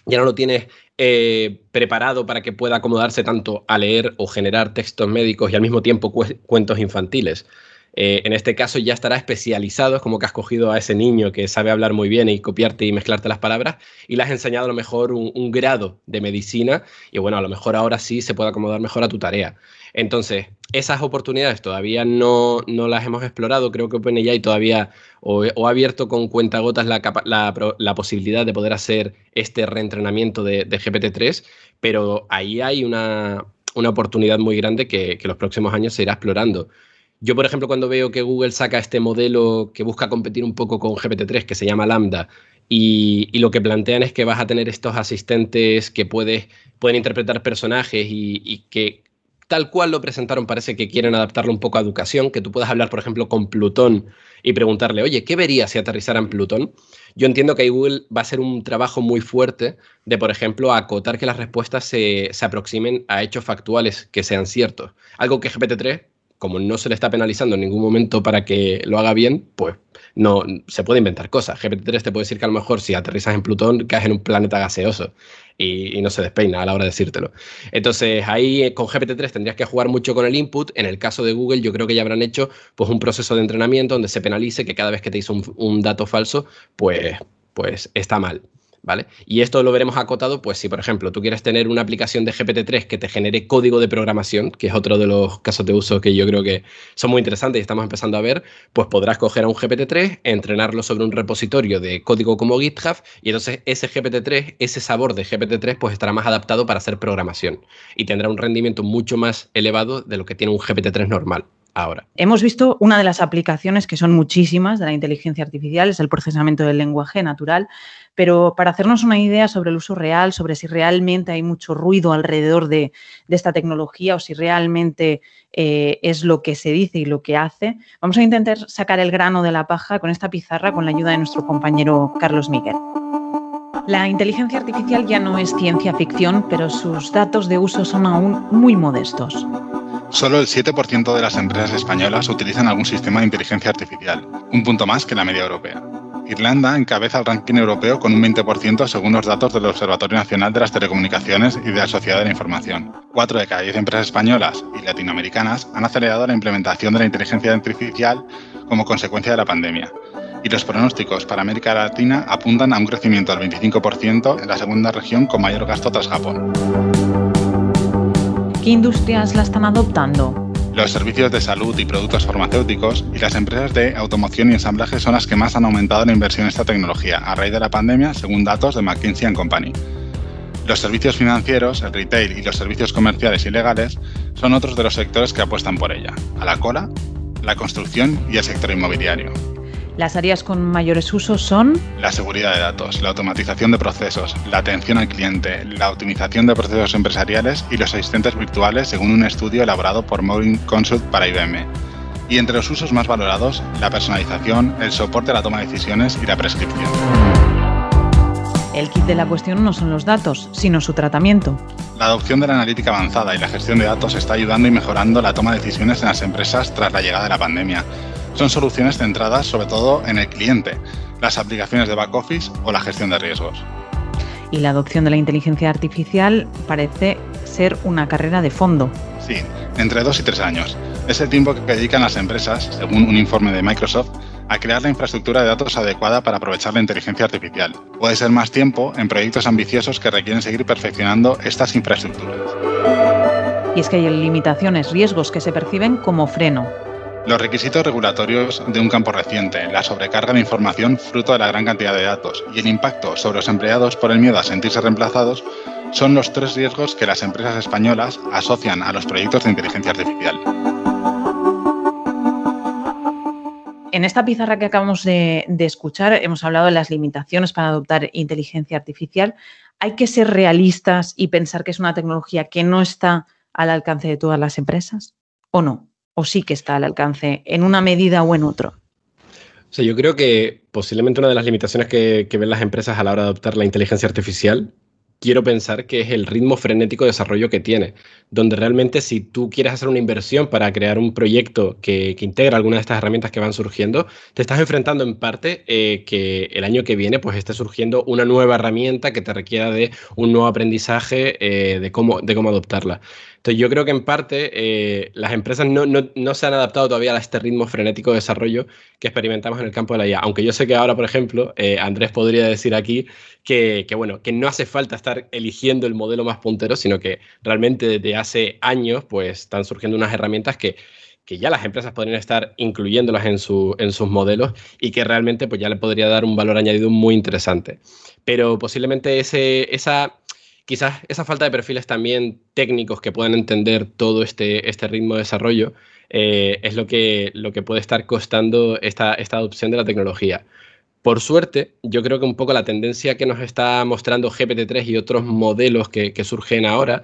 ya no lo tienes eh, preparado para que pueda acomodarse tanto a leer o generar textos médicos y al mismo tiempo cuentos infantiles. Eh, en este caso ya estará especializado, es como que has cogido a ese niño que sabe hablar muy bien y copiarte y mezclarte las palabras y le has enseñado a lo mejor un, grado de medicina y bueno, a lo mejor ahora sí se puede acomodar mejor a tu tarea. Entonces, esas oportunidades todavía no, las hemos explorado, creo que OpenAI todavía o, ha abierto con cuentagotas la, la, posibilidad de poder hacer este reentrenamiento de, GPT-3, pero ahí hay una, oportunidad muy grande que, que los próximos años se irá explorando. Yo, por ejemplo, cuando veo que Google saca este modelo que busca competir un poco con GPT-3, que se llama Lambda, y, lo que plantean es que vas a tener estos asistentes que pueden interpretar personajes y, que tal cual lo presentaron parece que quieren adaptarlo un poco a educación, que tú puedas hablar, por ejemplo, con Plutón y preguntarle, oye, ¿qué verías si aterrizara en Plutón? Yo entiendo que ahí Google va a hacer un trabajo muy fuerte de, por ejemplo, acotar que las respuestas se, se aproximen a hechos factuales que sean ciertos. Algo que GPT-3 como no se le está penalizando en ningún momento para que lo haga bien, pues no se puede inventar cosas. GPT-3 te puede decir que a lo mejor si aterrizas en Plutón caes en un planeta gaseoso y, no se despeina a la hora de decírtelo. Entonces ahí eh, con GPT-3 tendrías que jugar mucho con el input. En el caso de Google yo creo que ya habrán hecho pues un proceso de entrenamiento donde se penalice que cada vez que te hizo un, un dato falso, pues, pues está mal. ¿Vale? Y esto lo veremos acotado, pues si por ejemplo tú quieres tener una aplicación de GPT-3 que te genere código de programación, que es otro de los casos de uso que yo creo que son muy interesantes y estamos empezando a ver, pues podrás coger a un GPT-3, entrenarlo sobre un repositorio de código como GitHub y entonces ese GPT-3, ese sabor de GPT-3 pues estará más adaptado para hacer programación y tendrá un rendimiento mucho más elevado de lo que tiene un GPT-3 normal Hemos visto una de las aplicaciones que son muchísimas de la inteligencia artificial, es el procesamiento del lenguaje natural, pero para hacernos una idea sobre el uso real, sobre si realmente hay mucho ruido alrededor de, esta tecnología o si realmente eh, es lo que se dice y lo que hace, vamos a intentar sacar el grano de la paja con esta pizarra con la ayuda de nuestro compañero Carlos Miguel. La inteligencia artificial ya no es ciencia ficción, pero sus datos de uso son aún muy modestos. Solo el 7% de las empresas españolas utilizan algún sistema de inteligencia artificial, un punto más que la media europea. Irlanda encabeza el ranking europeo con un 20% según los datos del Observatorio Nacional de las Telecomunicaciones y de la Sociedad de la Información. Cuatro de cada diez empresas españolas y latinoamericanas han acelerado la implementación de la inteligencia artificial como consecuencia de la pandemia. Y los pronósticos para América Latina apuntan a un crecimiento del 25% en la segunda región con mayor gasto tras Japón. ¿Qué industrias la están adoptando? Los servicios de salud y productos farmacéuticos y las empresas de automoción y ensamblaje son las que más han aumentado la inversión en esta tecnología a raíz de la pandemia, según datos de McKinsey Company. Los servicios financieros, el retail y los servicios comerciales y legales son otros de los sectores que apuestan por ella, a la cola, la construcción y el sector inmobiliario. Las áreas con mayores usos son la seguridad de datos, la automatización de procesos, la atención al cliente, la optimización de procesos empresariales y los asistentes virtuales según un estudio elaborado por Morin Consult para IBM. Y entre los usos más valorados, la personalización, el soporte a la toma de decisiones y la prescripción. El kit de la cuestión no son los datos, sino su tratamiento. La adopción de la analítica avanzada y la gestión de datos está ayudando y mejorando la toma de decisiones en las empresas tras la llegada de la pandemia son soluciones centradas sobre todo en el cliente, las aplicaciones de back office o la gestión de riesgos. Y la adopción de la inteligencia artificial parece ser una carrera de fondo. Sí, entre dos y tres años. Es el tiempo que dedican las empresas, según un informe de Microsoft, a crear la infraestructura de datos adecuada para aprovechar la inteligencia artificial. Puede ser más tiempo en proyectos ambiciosos que requieren seguir perfeccionando estas infraestructuras. Y es que hay limitaciones, riesgos que se perciben como freno. Los requisitos regulatorios de un campo reciente, la sobrecarga de información fruto de la gran cantidad de datos y el impacto sobre los empleados por el miedo a sentirse reemplazados son los tres riesgos que las empresas españolas asocian a los proyectos de inteligencia artificial. En esta pizarra que acabamos de, escuchar hemos hablado de las limitaciones para adoptar inteligencia artificial. ¿Hay que ser realistas y pensar que es una tecnología que no está al alcance de todas las empresas o no? O sí que está al alcance en una medida o en otro? O sea, yo creo que posiblemente una de las limitaciones que, ven las empresas a la hora de adoptar la inteligencia artificial quiero pensar que es el ritmo frenético de desarrollo que tiene, donde realmente si tú quieres hacer una inversión para crear un proyecto que, integra alguna de estas herramientas que van surgiendo, te estás enfrentando en parte eh, que el año que viene pues esté surgiendo una nueva herramienta que te requiera de un nuevo aprendizaje eh, de, cómo, de cómo adoptarla. Entonces yo creo que en parte eh, las empresas no, se han adaptado todavía a este ritmo frenético de desarrollo que experimentamos en el campo de la IA. Aunque yo sé que ahora, por ejemplo, eh, Andrés podría decir aquí que, bueno, que no hace falta estar eligiendo el modelo más puntero, sino que realmente desde hace años pues están surgiendo unas herramientas que, ya las empresas podrían estar incluyéndolas en, su, en sus modelos y que realmente pues ya le podría dar un valor añadido muy interesante. Pero posiblemente ese, esa quizás esa falta de perfiles también técnicos que puedan entender todo este, este ritmo de desarrollo eh, es lo que, lo que puede estar costando esta, esta adopción de la tecnología. Por suerte, yo creo que un poco la tendencia que nos está mostrando GPT-3 y otros modelos que, surgen ahora,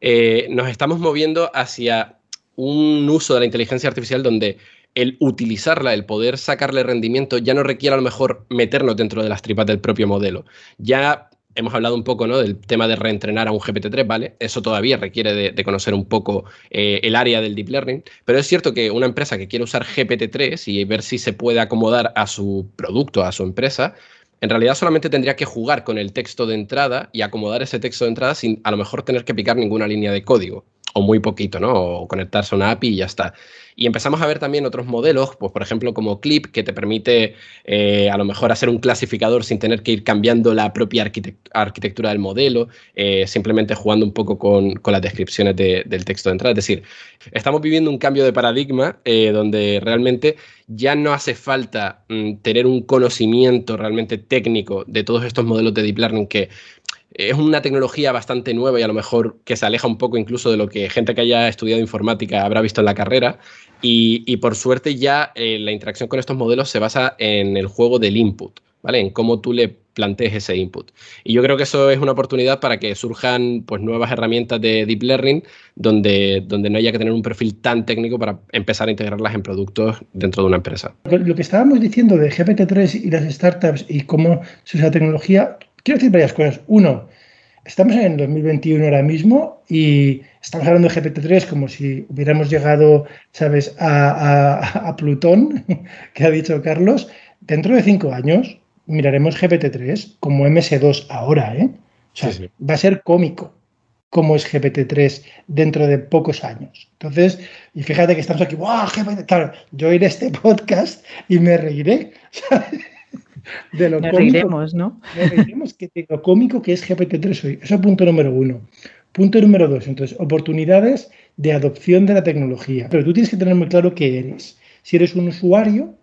eh, nos estamos moviendo hacia un uso de la inteligencia artificial donde el utilizarla, el poder sacarle rendimiento, ya no requiere a lo mejor meternos dentro de las tripas del propio modelo. Ya hemos hablado un poco ¿no? del tema de reentrenar a un GPT-3, ¿vale? Eso todavía requiere de, conocer un poco eh, el área del deep learning, pero es cierto que una empresa que quiere usar GPT-3 y ver si se puede acomodar a su producto, a su empresa, en realidad solamente tendría que jugar con el texto de entrada y acomodar ese texto de entrada sin a lo mejor tener que picar ninguna línea de código o muy poquito, ¿no? O conectarse a una API y ya está. Y empezamos a ver también otros modelos, pues por ejemplo como Clip, que te permite eh, a lo mejor hacer un clasificador sin tener que ir cambiando la propia arquitectura del modelo, eh, simplemente jugando un poco con, las descripciones del texto de entrada. Es decir, estamos viviendo un cambio de paradigma eh, donde realmente ya no hace falta mm, tener un conocimiento realmente técnico de todos estos modelos de deep learning que es una tecnología bastante nueva y a lo mejor que se aleja un poco incluso de lo que gente que haya estudiado informática habrá visto en la carrera. Y, por suerte ya eh, la interacción con estos modelos se basa en el juego del input, ¿vale? En cómo tú le plantees ese input. Y yo creo que eso es una oportunidad para que surjan pues, nuevas herramientas de deep learning donde, donde no haya que tener un perfil tan técnico para empezar a integrarlas en productos dentro de una empresa. Lo que estábamos diciendo de GPT-3 y las startups y cómo se usa la tecnología, quiero decir varias cosas. Uno, estamos en 2021 ahora mismo y estamos hablando de GPT-3 como si hubiéramos llegado, ¿sabes?, a, Plutón, *laughs* que ha dicho Carlos. Dentro de cinco años, miraremos GPT-3 como MS2 ahora, ¿eh? O sea, va a ser cómico como es GPT-3 dentro de pocos años. Entonces, y fíjate que estamos aquí, ¡wow! GPT! Claro, yo oiré este *laughs* podcast y me reiré. *laughs* De lo cómico, reiremos, ¿no? Reiremos que de lo cómico que es GPT-3 hoy. Eso es punto número uno. Punto número dos, entonces, oportunidades de adopción de la tecnología. Pero tú tienes que tener muy claro qué eres. Si eres un usuario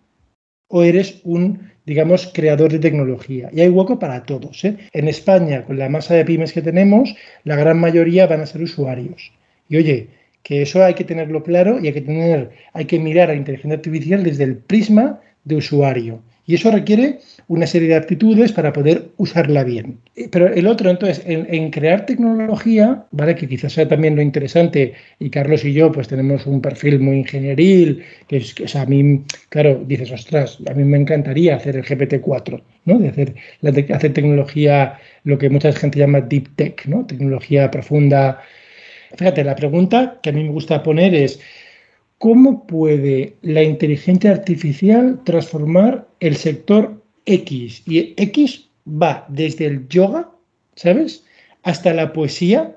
o eres un, digamos, creador de tecnología. Y hay hueco para todos. ¿eh? En España, con la masa de pymes que tenemos, la gran mayoría van a ser usuarios. Y oye, que eso hay que tenerlo claro y hay que tener, hay que mirar a la inteligencia artificial desde el prisma de usuario. Y eso requiere una serie de aptitudes para poder usarla bien. Pero el otro, entonces, en, crear tecnología, ¿vale? Que quizás sea también lo interesante, y Carlos y yo, pues tenemos un perfil muy ingenieril, que es que a mí, claro, dices, ostras, a mí me encantaría hacer el GPT-4, ¿no? De hacer, hacer tecnología, lo que mucha gente llama deep tech, ¿no? Tecnología profunda. Fíjate, la pregunta que a mí me gusta poner es, ¿Cómo puede la inteligencia artificial transformar el sector X? Y X va desde el yoga, ¿sabes? Hasta la poesía,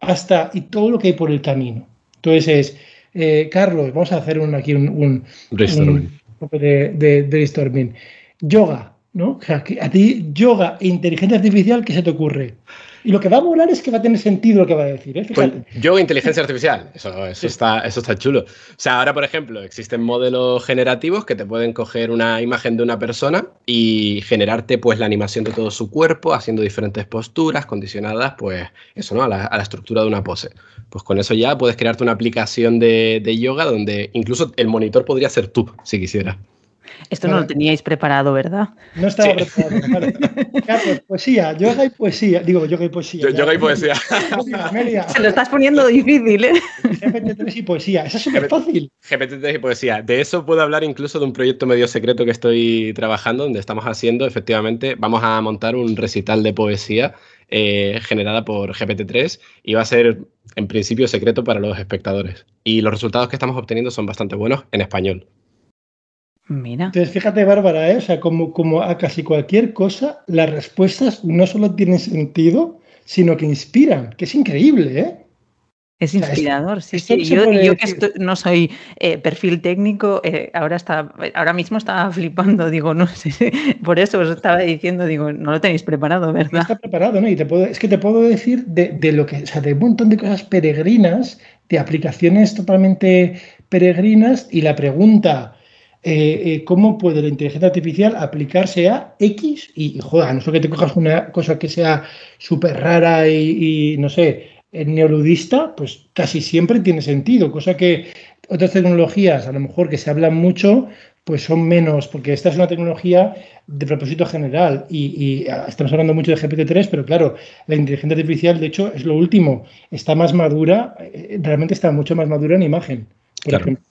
hasta y todo lo que hay por el camino. Entonces es, eh, Carlos, vamos a hacer un, aquí un, un, poco de, de, brainstorming. Yoga, ¿no? a ti, yoga e inteligencia artificial, ¿qué se te ocurre? Y lo que va a volar es que va a tener sentido lo que va a decir. ¿eh? Pues yo, inteligencia artificial, eso, eso, está, eso está chulo. O sea, ahora, por ejemplo, existen modelos generativos que te pueden coger una imagen de una persona y generarte pues la animación de todo su cuerpo, haciendo diferentes posturas condicionadas, pues eso, ¿no? A la, a la estructura de una pose. Pues con eso ya puedes crearte una aplicación de, de yoga donde incluso el monitor podría ser tú, si quisieras. Esto no lo teníais preparado, ¿verdad? No estaba preparado. Carlos, poesía, yoga y poesía. Digo, yoga y poesía. yoga y poesía. Se lo estás poniendo difícil, ¿eh? GPT-3 y poesía. Eso es súper fácil. GPT-3 y poesía. De eso puedo hablar incluso de un proyecto medio secreto que estoy trabajando, donde estamos haciendo, efectivamente, vamos a montar un recital de poesía eh, generada por GPT-3 y va a ser en principio secreto para los espectadores. Y los resultados que estamos obteniendo son bastante buenos en español. Mira. Entonces, fíjate, Bárbara, ¿eh? o sea, como, como a casi cualquier cosa, las respuestas no solo tienen sentido, sino que inspiran, que es increíble, ¿eh? Es inspirador, sí, sí. Yo, que no soy eh, perfil técnico, eh, ahora, está, ahora mismo estaba flipando, digo, no sé, *laughs* por eso os estaba diciendo, digo, no lo tenéis preparado, ¿verdad? No está preparado, ¿no? Y te puedo, es que te puedo decir de, de, lo que, o sea, de un montón de cosas peregrinas, de aplicaciones totalmente peregrinas, y la pregunta eh, eh, cómo puede la inteligencia artificial aplicarse a X y, joder, no sé que te cojas una cosa que sea súper rara y, no sé, neoludista, pues casi siempre tiene sentido, cosa que otras tecnologías, a lo mejor que se hablan mucho, pues son menos, porque esta es una tecnología de propósito general y, estamos hablando mucho de GPT-3, pero claro, la inteligencia artificial, de hecho, es lo último, está más madura, eh, realmente está mucho más madura en imagen, por ejemplo.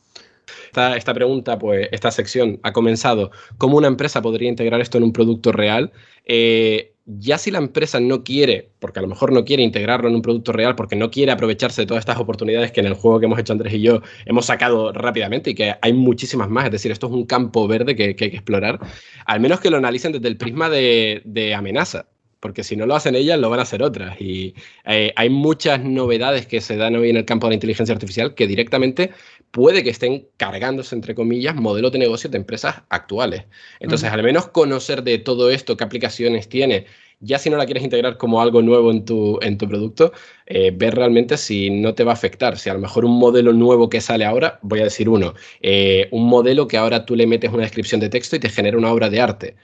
Esta, pregunta, pues esta sección ha comenzado, ¿cómo una empresa podría integrar esto en un producto real? Eh, ya si la empresa no quiere, porque a lo mejor no quiere integrarlo en un producto real, porque no quiere aprovecharse de todas estas oportunidades que en el juego que hemos hecho Andrés y yo hemos sacado rápidamente y que hay muchísimas más, es decir, esto es un campo verde que, hay que explorar, al menos que lo analicen desde el prisma de, de amenaza porque si no lo hacen ellas, lo van a hacer otras. Y eh, hay muchas novedades que se dan hoy en el campo de la inteligencia artificial que directamente puede que estén cargándose, entre comillas, modelos de negocio de empresas actuales. Entonces, al menos conocer de todo esto, qué aplicaciones tiene, ya si no la quieres integrar como algo nuevo en tu, en tu producto, eh, ver realmente si no te va a afectar. Si a lo mejor un modelo nuevo que sale ahora, voy a decir uno, eh, un modelo que ahora tú le metes una descripción de texto y te genera una obra de arte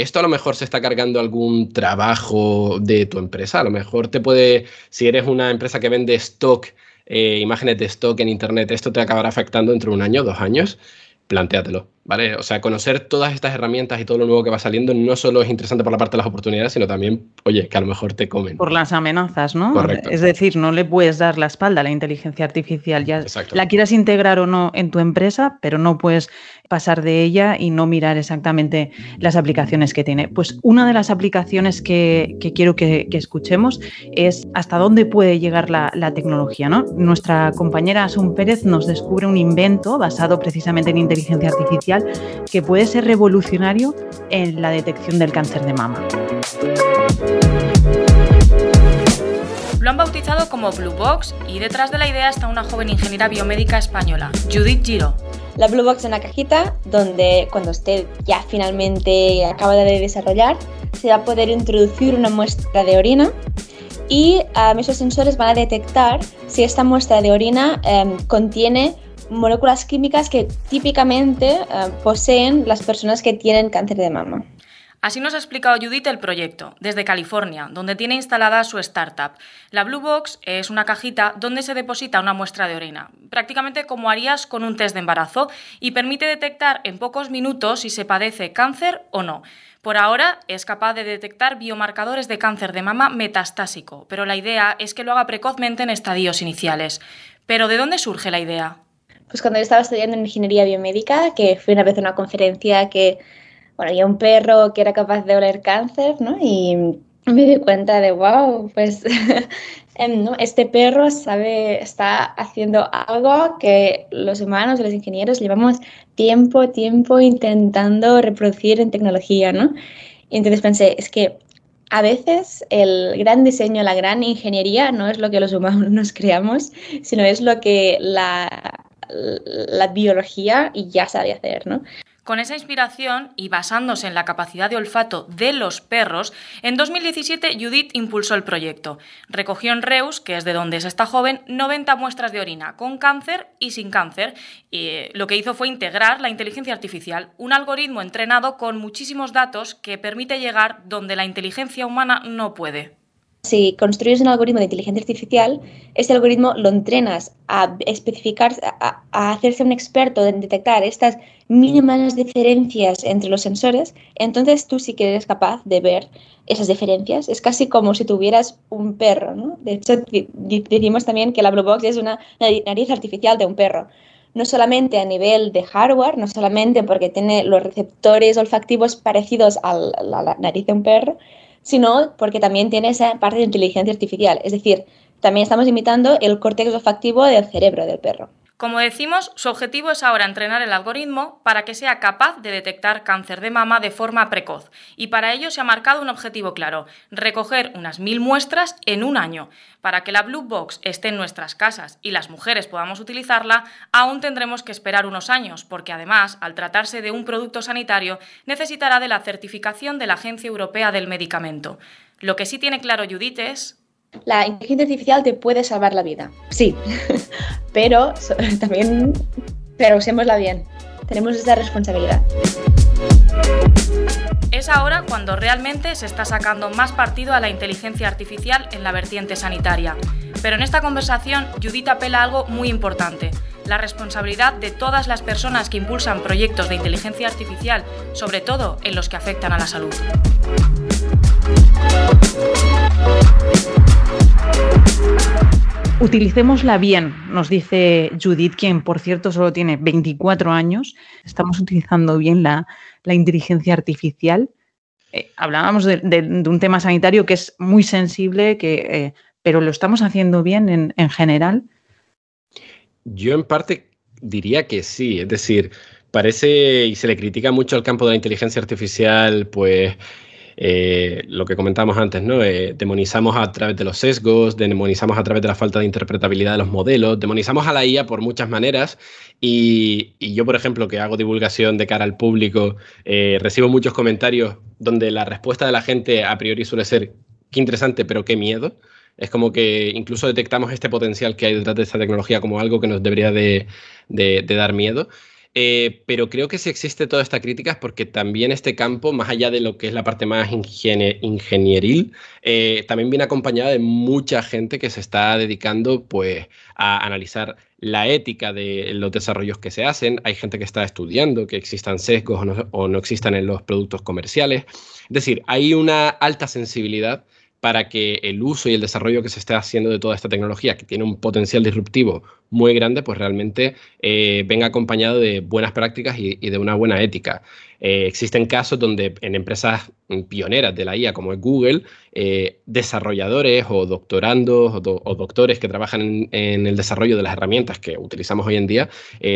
esto a lo mejor se está cargando algún trabajo de tu empresa. A lo mejor te puede, si eres una empresa que vende stock, eh, imágenes de stock en Internet, esto te acabará afectando entre un año, dos años. Plantéatelo, ¿vale? O sea, conocer todas estas herramientas y todo lo nuevo que va saliendo no solo es interesante por la parte de las oportunidades, sino también, oye, que a lo mejor te comen. Por las amenazas, ¿no? Correcto. Es decir, no le puedes dar la espalda a la inteligencia artificial, ya la quieras integrar o no en tu empresa, pero no puedes pasar de ella y no mirar exactamente las aplicaciones que tiene. Pues una de las aplicaciones que, quiero que, escuchemos es hasta dónde puede llegar la, tecnología. ¿no? Nuestra compañera Asun Pérez nos descubre un invento basado precisamente en inteligencia artificial artificial que puede ser revolucionario en la detección del cáncer de mama. Lo han bautizado como Blue Box y detrás de la idea está una joven ingeniera biomédica española, Judith Giro. La Blue Box es una cajita donde cuando usted ya finalmente acaba de desarrollar, se va a poder introducir una muestra de orina y um, esos sensores van a detectar si esta muestra de orina um, contiene moléculas químicas que típicamente uh, poseen las personas que tienen cáncer de mama. Así nos ha explicado Judith el proyecto, desde California, donde tiene instalada su startup. La Blue Box es una cajita donde se deposita una muestra de orina, prácticamente como harías con un test de embarazo, y permite detectar en pocos minutos si se padece cáncer o no. Por ahora es capaz de detectar biomarcadores de cáncer de mama metastásico, pero la idea es que lo haga precozmente en estadios iniciales. ¿Pero de dónde surge la idea? Pues cuando yo estaba estudiando en ingeniería biomédica, que fui una vez a una conferencia que bueno, había un perro que era capaz de oler cáncer, ¿no? Y me di cuenta de, wow, pues *laughs* em, este perro sabe, está haciendo algo que los humanos, los ingenieros, llevamos tiempo, tiempo intentando reproducir en tecnología, ¿no? Y entonces pensé, es que a veces el gran diseño, la gran ingeniería no es lo que los humanos *laughs* nos creamos, sino es lo que la, la biología ya sabe hacer, ¿no? Con esa inspiración y basándose en la capacidad de olfato de los perros, en 2017 Judith impulsó el proyecto. Recogió en Reus, que es de donde es esta joven, 90 muestras de orina con cáncer y sin cáncer, y eh, lo que hizo fue integrar la inteligencia artificial, un algoritmo entrenado con muchísimos datos que permite llegar donde la inteligencia humana no puede. Si construyes un algoritmo de inteligencia artificial, este algoritmo lo entrenas a especificar, a, hacerse un experto en detectar estas mínimas diferencias entre los sensores, entonces tú sí que eres capaz de ver esas diferencias. Es casi como si tuvieras un perro, ¿no? De hecho, decimos también que la Blue Box es una nariz artificial de un perro. No solamente a nivel de hardware, no solamente porque tiene los receptores olfactivos parecidos a la nariz de un perro, sino porque también tiene esa parte de inteligencia artificial. Es decir, también estamos imitando el córtex olfactivo del cerebro del perro. Como decimos, su objetivo es ahora entrenar el algoritmo para que sea capaz de detectar cáncer de mama de forma precoz. Y para ello se ha marcado un objetivo claro, recoger unas mil muestras en un año. Para que la Blue Box esté en nuestras casas y las mujeres podamos utilizarla, aún tendremos que esperar unos años, porque además, al tratarse de un producto sanitario, necesitará de la certificación de la Agencia Europea del Medicamento. Lo que sí tiene claro Judith es la inteligencia artificial te puede salvar la vida, sí, *laughs* pero *laughs* también, pero usémosla bien, tenemos esa responsabilidad. Es ahora cuando realmente se está sacando más partido a la inteligencia artificial en la vertiente sanitaria. Pero en esta conversación, Judith apela a algo muy importante, la responsabilidad de todas las personas que impulsan proyectos de inteligencia artificial, sobre todo en los que afectan a la salud. Utilicémosla bien, nos dice Judith, quien por cierto solo tiene 24 años. Estamos utilizando bien la, inteligencia artificial. Eh, hablábamos de, un tema sanitario que es muy sensible, que, eh, pero lo estamos haciendo bien en, en general. Yo en parte diría que sí, es decir, parece y se le critica mucho al campo de la inteligencia artificial, pues eh, lo que comentábamos antes, ¿no? Eh, demonizamos a través de los sesgos, demonizamos a través de la falta de interpretabilidad de los modelos, demonizamos a la IA por muchas maneras y, yo, por ejemplo, que hago divulgación de cara al público, eh, recibo muchos comentarios donde la respuesta de la gente a priori suele ser, qué interesante, pero qué miedo. Es como que incluso detectamos este potencial que hay detrás de esta tecnología como algo que nos debería de dar miedo. Eh, pero creo que si existe toda esta crítica es porque también este campo, más allá de lo que es la parte más ingenieril, eh, también viene acompañada de mucha gente que se está dedicando pues, a analizar la ética de los desarrollos que se hacen. Hay gente que está estudiando que existan sesgos o no, o no existan en los productos comerciales. Es decir, hay una alta sensibilidad para que el uso y el desarrollo que se está haciendo de toda esta tecnología, que tiene un potencial disruptivo muy grande, pues realmente eh, venga acompañado de buenas prácticas y, de una buena ética. Eh, existen casos donde en empresas pioneras de la IA, como es Google, eh, desarrolladores o doctorandos o, doctores que trabajan en, el desarrollo de las herramientas que utilizamos hoy en día,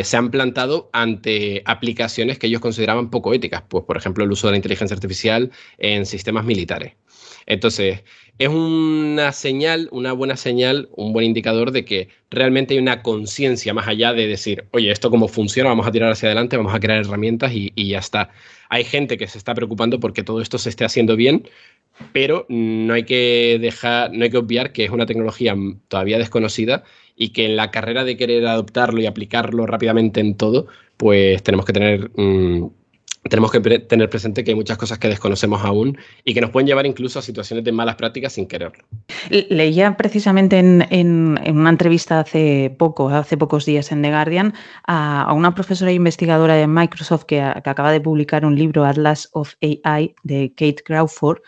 se han plantado ante aplicaciones que ellos consideraban poco éticas, pues por ejemplo el uso de la inteligencia artificial en sistemas militares. Entonces, es una señal, una buena señal, un buen indicador de que realmente hay una conciencia más allá de decir, oye, esto cómo funciona, vamos a tirar hacia adelante, vamos a crear herramientas y, ya está. Hay gente que se está preocupando porque todo esto se esté haciendo bien, pero no hay que dejar, no hay que obviar que es una tecnología todavía desconocida y que en la carrera de querer adoptarlo y aplicarlo rápidamente en todo, pues tenemos que tener mm, tenemos que tener presente que hay muchas cosas que desconocemos aún y que nos pueden llevar incluso a situaciones de malas prácticas sin quererlo. Leía precisamente en, una entrevista hace poco, hace pocos días en The Guardian, a, una profesora e investigadora de Microsoft que, que, acaba de publicar un libro, Atlas of AI, de Kate Crawford,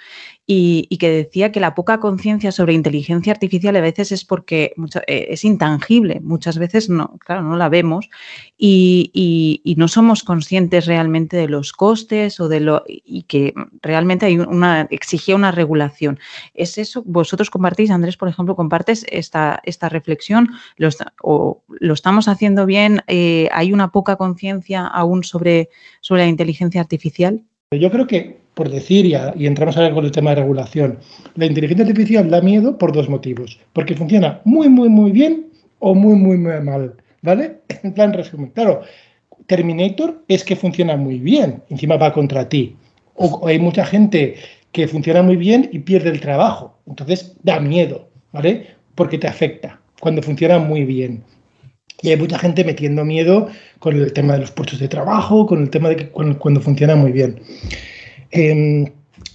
y, que decía que la poca conciencia sobre inteligencia artificial a veces es porque eh, es intangible, muchas veces no, claro, no la vemos y, no somos conscientes realmente de los costes o de lo y que realmente hay una exigía una regulación. ¿Es eso? ¿Vosotros compartís, Andrés, por ejemplo, compartes esta, esta reflexión? ¿Lo, o, ¿Lo estamos haciendo bien? Eh, ¿Hay una poca conciencia aún sobre, sobre la inteligencia artificial? Yo creo que por decir, y, entramos ahora con el tema de regulación, la inteligencia artificial da miedo por dos motivos. Porque funciona muy, muy, muy bien o muy, muy, muy mal. ¿Vale? *laughs* En plan resumen. Claro, Terminator es que funciona muy bien, encima va contra ti. O, hay mucha gente que funciona muy bien y pierde el trabajo. Entonces da miedo, ¿vale? Porque te afecta cuando funciona muy bien. Y hay mucha gente metiendo miedo con el tema de los puestos de trabajo, con el tema de que cuando funciona muy bien. Em,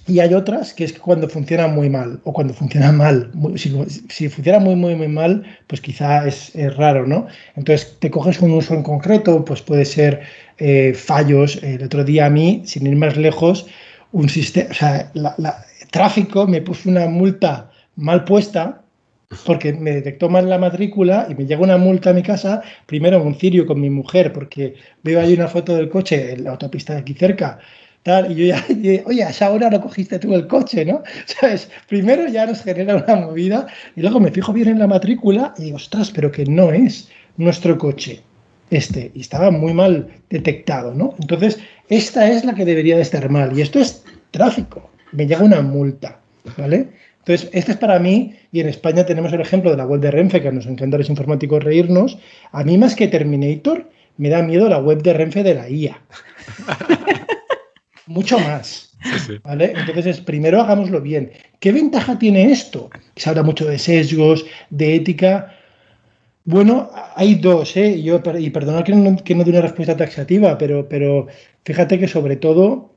y hay otras que es cuando funciona muy mal o cuando funciona mal. Si, funciona muy, muy, muy mal, pues quizá es, raro, ¿no? Entonces te coges un uso en concreto, pues puede ser eh, fallos. El otro día a mí, sin ir más lejos, un sistema, o sea, tráfico me puso una multa mal puesta porque me detectó mal la matrícula y me llega una multa a mi casa, primero un cirio con mi mujer, porque veo ahí una foto del coche en la autopista de aquí cerca y yo ya, *laughs* oye, a esa hora no cogiste tú el coche, ¿no? *laughs* ¿Sabes? Primero ya nos genera una movida y luego me fijo bien en la matrícula y digo, ostras, pero que no es nuestro coche este, y estaba muy mal detectado, ¿no? Entonces, esta es la que debería de estar mal y esto es tráfico, me llega una multa, ¿vale? Entonces, este es para mí, y en España tenemos el ejemplo de la web de Renfe, que nos encanta los informáticos reírnos, a mí más que Terminator, me da miedo la web de Renfe de la IA. *laughs* mucho más. *laughs* ¿vale? Entonces, primero hagámoslo bien. ¿Qué ventaja tiene esto? Se habla mucho de sesgos, de ética. Bueno, hay dos, ¿eh? Yo, y perdonad que no, que no dé una respuesta taxativa, pero, pero fíjate que sobre todo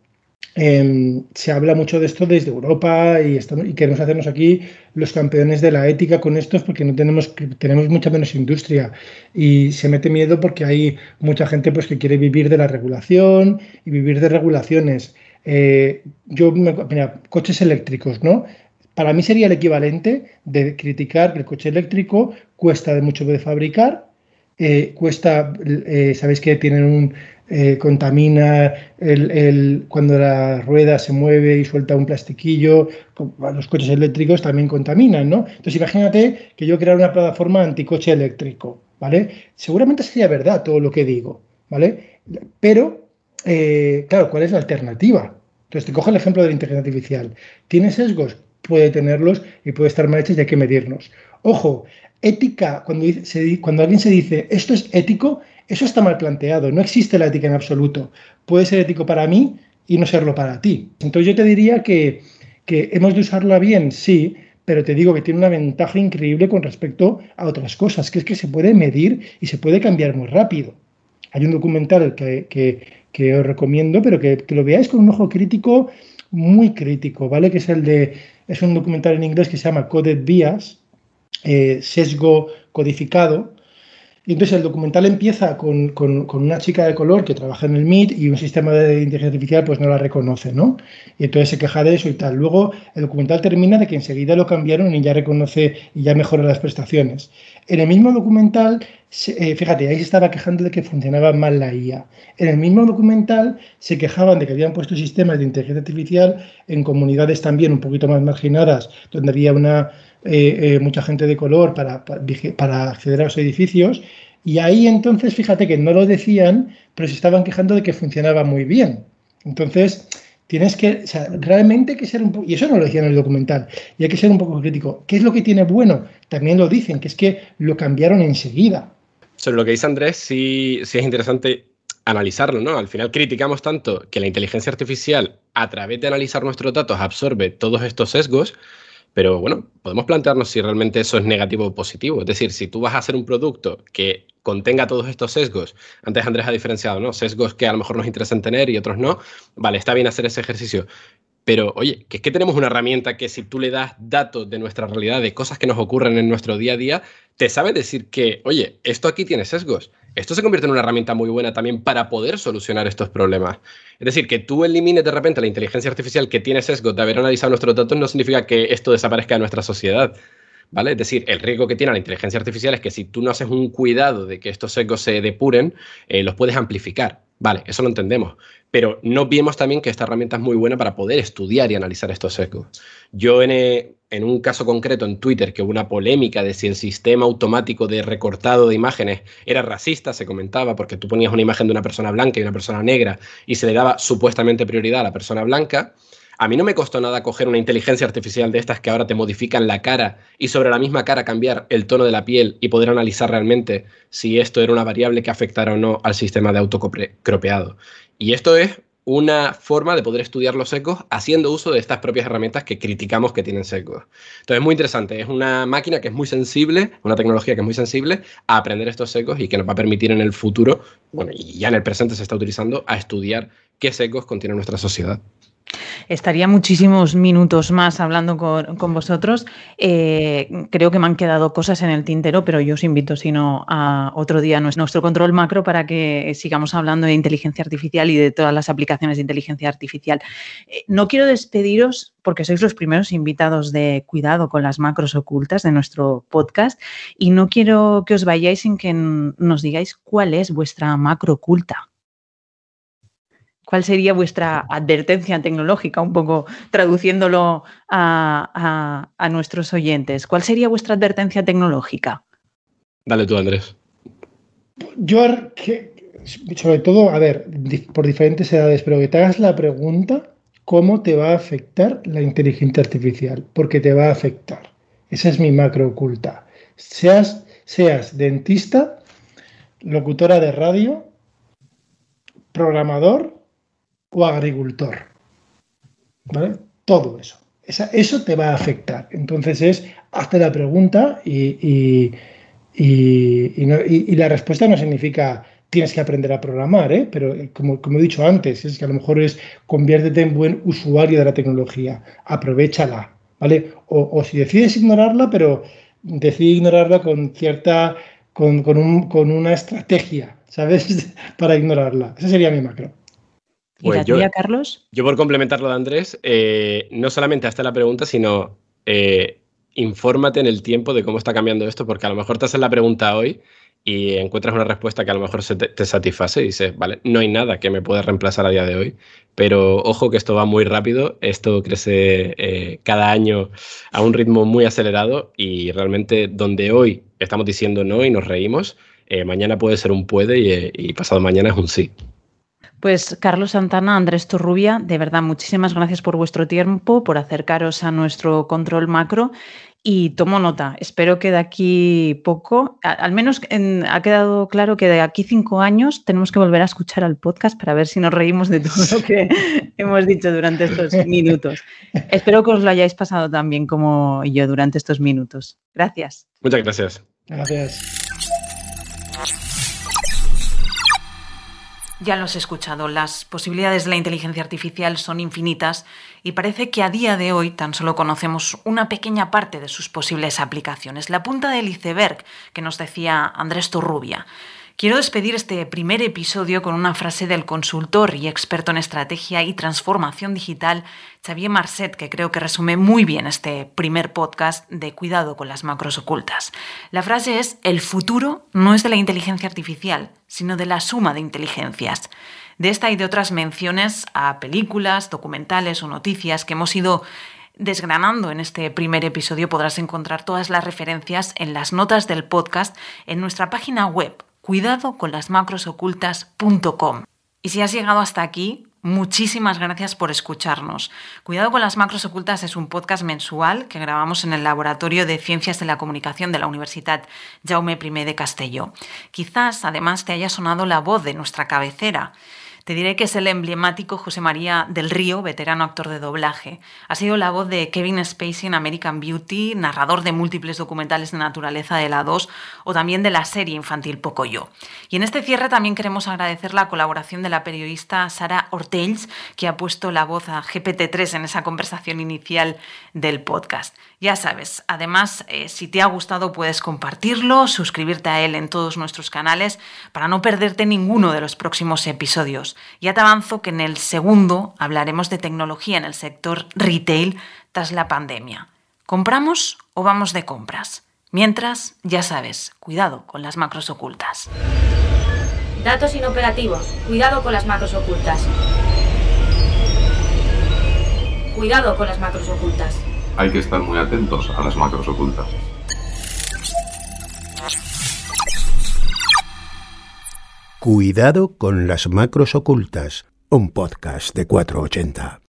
Em, se habla mucho de esto desde Europa y, y, queremos hacernos aquí los campeones de la ética con estos porque no tenemos, tenemos mucha menos industria y se mete miedo porque hay mucha gente pues, que quiere vivir de la regulación y vivir de regulaciones. Eh, yo, mira, coches eléctricos, ¿no? Para mí sería el equivalente de criticar que el coche eléctrico cuesta de mucho de fabricar, eh, cuesta, eh, sabéis que tienen un, eh, contamina el, cuando la rueda se mueve y suelta un plastiquillo, los coches eléctricos también contaminan, ¿no? Entonces imagínate que yo creara una plataforma anticoche eléctrico, ¿vale? Seguramente sería verdad todo lo que digo, ¿vale? Pero, eh, claro, ¿cuál es la alternativa? Entonces te coge el ejemplo de la inteligencia artificial. ¿Tiene sesgos? Puede tenerlos y puede estar mal hecha y hay que medirnos. Ojo, ética, cuando, cuando alguien se dice esto es ético, eso está mal planteado, no existe la ética en absoluto. Puede ser ético para mí y no serlo para ti. Entonces yo te diría que, hemos de usarla bien, sí, pero te digo que tiene una ventaja increíble con respecto a otras cosas, que es que se puede medir y se puede cambiar muy rápido. Hay un documental que, os recomiendo, pero que, lo veáis con un ojo crítico, muy crítico, ¿vale? Que es el de, es un documental en inglés que se llama Coded Bias, eh, sesgo codificado, Y entonces el documental empieza con, con, una chica de color que trabaja en el MIT y un sistema de inteligencia artificial pues no la reconoce, ¿no? Y entonces se queja de eso y tal. Luego el documental termina de que enseguida lo cambiaron y ya reconoce y ya mejora las prestaciones. En el mismo documental, eh, fíjate, ahí se estaba quejando de que funcionaba mal la IA. En el mismo documental se quejaban de que habían puesto sistemas de inteligencia artificial en comunidades también un poquito más marginadas, donde había una eh, eh, mucha gente de color para, para, acceder a los edificios. Y ahí entonces, fíjate que no lo decían, pero se estaban quejando de que funcionaba muy bien. Entonces, tienes que, o sea, realmente hay que ser un poco, y eso no lo decían en el documental, y hay que ser un poco crítico. ¿Qué es lo que tiene bueno? También lo dicen, que es que lo cambiaron enseguida. Sobre lo que dice Andrés, sí, sí es interesante analizarlo, ¿no? Al final criticamos tanto que la inteligencia artificial, a través de analizar nuestros datos, absorbe todos estos sesgos, pero bueno, podemos plantearnos si realmente eso es negativo o positivo. Es decir, si tú vas a hacer un producto que contenga todos estos sesgos, antes Andrés ha diferenciado, ¿no? Sesgos que a lo mejor nos interesan tener y otros no, vale, está bien hacer ese ejercicio. Pero oye, que es que tenemos una herramienta que si tú le das datos de nuestra realidad, de cosas que nos ocurren en nuestro día a día, te sabe decir que, oye, esto aquí tiene sesgos. Esto se convierte en una herramienta muy buena también para poder solucionar estos problemas. Es decir, que tú elimines de repente la inteligencia artificial que tiene sesgos de haber analizado nuestros datos no significa que esto desaparezca de nuestra sociedad. ¿Vale? Es decir, el riesgo que tiene la inteligencia artificial es que si tú no haces un cuidado de que estos sesgos se depuren, eh, los puedes amplificar. Vale, eso lo entendemos. Pero no vemos también que esta herramienta es muy buena para poder estudiar y analizar estos sesgos. Yo en, eh, en un caso concreto en Twitter que hubo una polémica de si el sistema automático de recortado de imágenes era racista, se comentaba, porque tú ponías una imagen de una persona blanca y una persona negra y se le daba supuestamente prioridad a la persona blanca. A mí no me costó nada coger una inteligencia artificial de estas que ahora te modifican la cara y sobre la misma cara cambiar el tono de la piel y poder analizar realmente si esto era una variable que afectara o no al sistema de autocropeado. Y esto es una forma de poder estudiar los ecos haciendo uso de estas propias herramientas que criticamos que tienen secos. Entonces es muy interesante, es una máquina que es muy sensible, una tecnología que es muy sensible a aprender estos secos y que nos va a permitir en el futuro, bueno, y ya en el presente se está utilizando, a estudiar qué secos contiene nuestra sociedad. Estaría muchísimos minutos más hablando con, vosotros. Eh, creo que me han quedado cosas en el tintero, pero yo os invito, si no, a otro día nuestro control macro para que sigamos hablando de inteligencia artificial y de todas las aplicaciones de inteligencia artificial. Eh, no quiero despediros porque sois los primeros invitados de cuidado con las macros ocultas de nuestro podcast y no quiero que os vayáis sin que nos digáis cuál es vuestra macro oculta. ¿Cuál sería vuestra advertencia tecnológica? Un poco traduciéndolo a, nuestros oyentes. ¿Cuál sería vuestra advertencia tecnológica? Dale tú, Andrés. Yo, sobre todo, a ver, por diferentes edades, pero que te hagas la pregunta, ¿cómo te va a afectar la inteligencia artificial? Porque te va a afectar. Esa es mi macro oculta. Seas, seas dentista, locutora de radio, programador o agricultor. ¿Vale? Todo eso. eso te va a afectar. Entonces es, hazte la pregunta y, y, la respuesta no significa tienes que aprender a programar, ¿eh? pero eh, como, como, he dicho antes, es que a lo mejor es conviértete en buen usuario de la tecnología, aprovechala, ¿vale? O, si decides ignorarla, pero decide ignorarla con cierta, con, con, con una estrategia, ¿sabes? *laughs* Para ignorarla. Ese sería mi macro. ¿Y pues yo, Carlos? Yo por complementar lo de Andrés, eh, no solamente hasta la pregunta, sino eh, infórmate en el tiempo de cómo está cambiando esto, porque a lo mejor te haces la pregunta hoy y encuentras una respuesta que a lo mejor se te, satisface y dices, vale, no hay nada que me pueda reemplazar a día de hoy, pero ojo que esto va muy rápido, esto crece eh, cada año a un ritmo muy acelerado y realmente donde hoy estamos diciendo no y nos reímos, mañana puede ser un puede y pasado mañana es un sí. Pues Carlos Santana, Andrés Torrubia, de verdad, muchísimas gracias por vuestro tiempo, por acercaros a nuestro control macro y tomo nota. Espero que de aquí poco, al menos ha quedado claro que de aquí cinco años tenemos que volver a escuchar al podcast para ver si nos reímos de todo lo que *laughs* hemos dicho durante estos minutos. Espero que os lo hayáis pasado tan bien como yo durante estos minutos. Gracias. Muchas gracias. Gracias. Ya lo has escuchado, las posibilidades de la inteligencia artificial son infinitas y parece que a día de hoy tan solo conocemos una pequeña parte de sus posibles aplicaciones, la punta del iceberg que nos decía Andrés Torrubia. Quiero despedir este primer episodio con una frase del consultor y experto en estrategia y transformación digital, Xavier Marcet, que creo que resume muy bien este primer podcast de cuidado con las macros ocultas. La frase es, el futuro no es de la inteligencia artificial, sino de la suma de inteligencias. De esta y de otras menciones a películas, documentales o noticias que hemos ido desgranando en este primer episodio podrás encontrar todas las referencias en las notas del podcast en nuestra página web cuidado con las macrosocultas.com. Y si has llegado hasta aquí, muchísimas gracias por escucharnos. Cuidado con las macros ocultas es un podcast mensual que grabamos en el Laboratorio de Ciencias de la Comunicación de la Universidad Jaume I de Castelló. Quizás además te haya sonado la voz de nuestra cabecera. Te diré que es el emblemático José María del Río, veterano actor de doblaje. Ha sido la voz de Kevin Spacey en American Beauty, narrador de múltiples documentales de naturaleza de la 2 o también de la serie infantil Pocoyo. Y en este cierre también queremos agradecer la colaboración de la periodista Sara Ortells, que ha puesto la voz a GPT-3 en esa conversación inicial del podcast. Ya sabes, además, eh, si te ha gustado puedes compartirlo, suscribirte a él en todos nuestros canales para no perderte ninguno de los próximos episodios. Ya te avanzo que en el segundo hablaremos de tecnología en el sector retail tras la pandemia. ¿Compramos o vamos de compras? Mientras, ya sabes, cuidado con las macros ocultas. Datos inoperativos. Cuidado con las macros ocultas. Cuidado con las macros ocultas hay que estar muy atentos a las macros ocultas. Cuidado con las macros ocultas, un podcast de 480.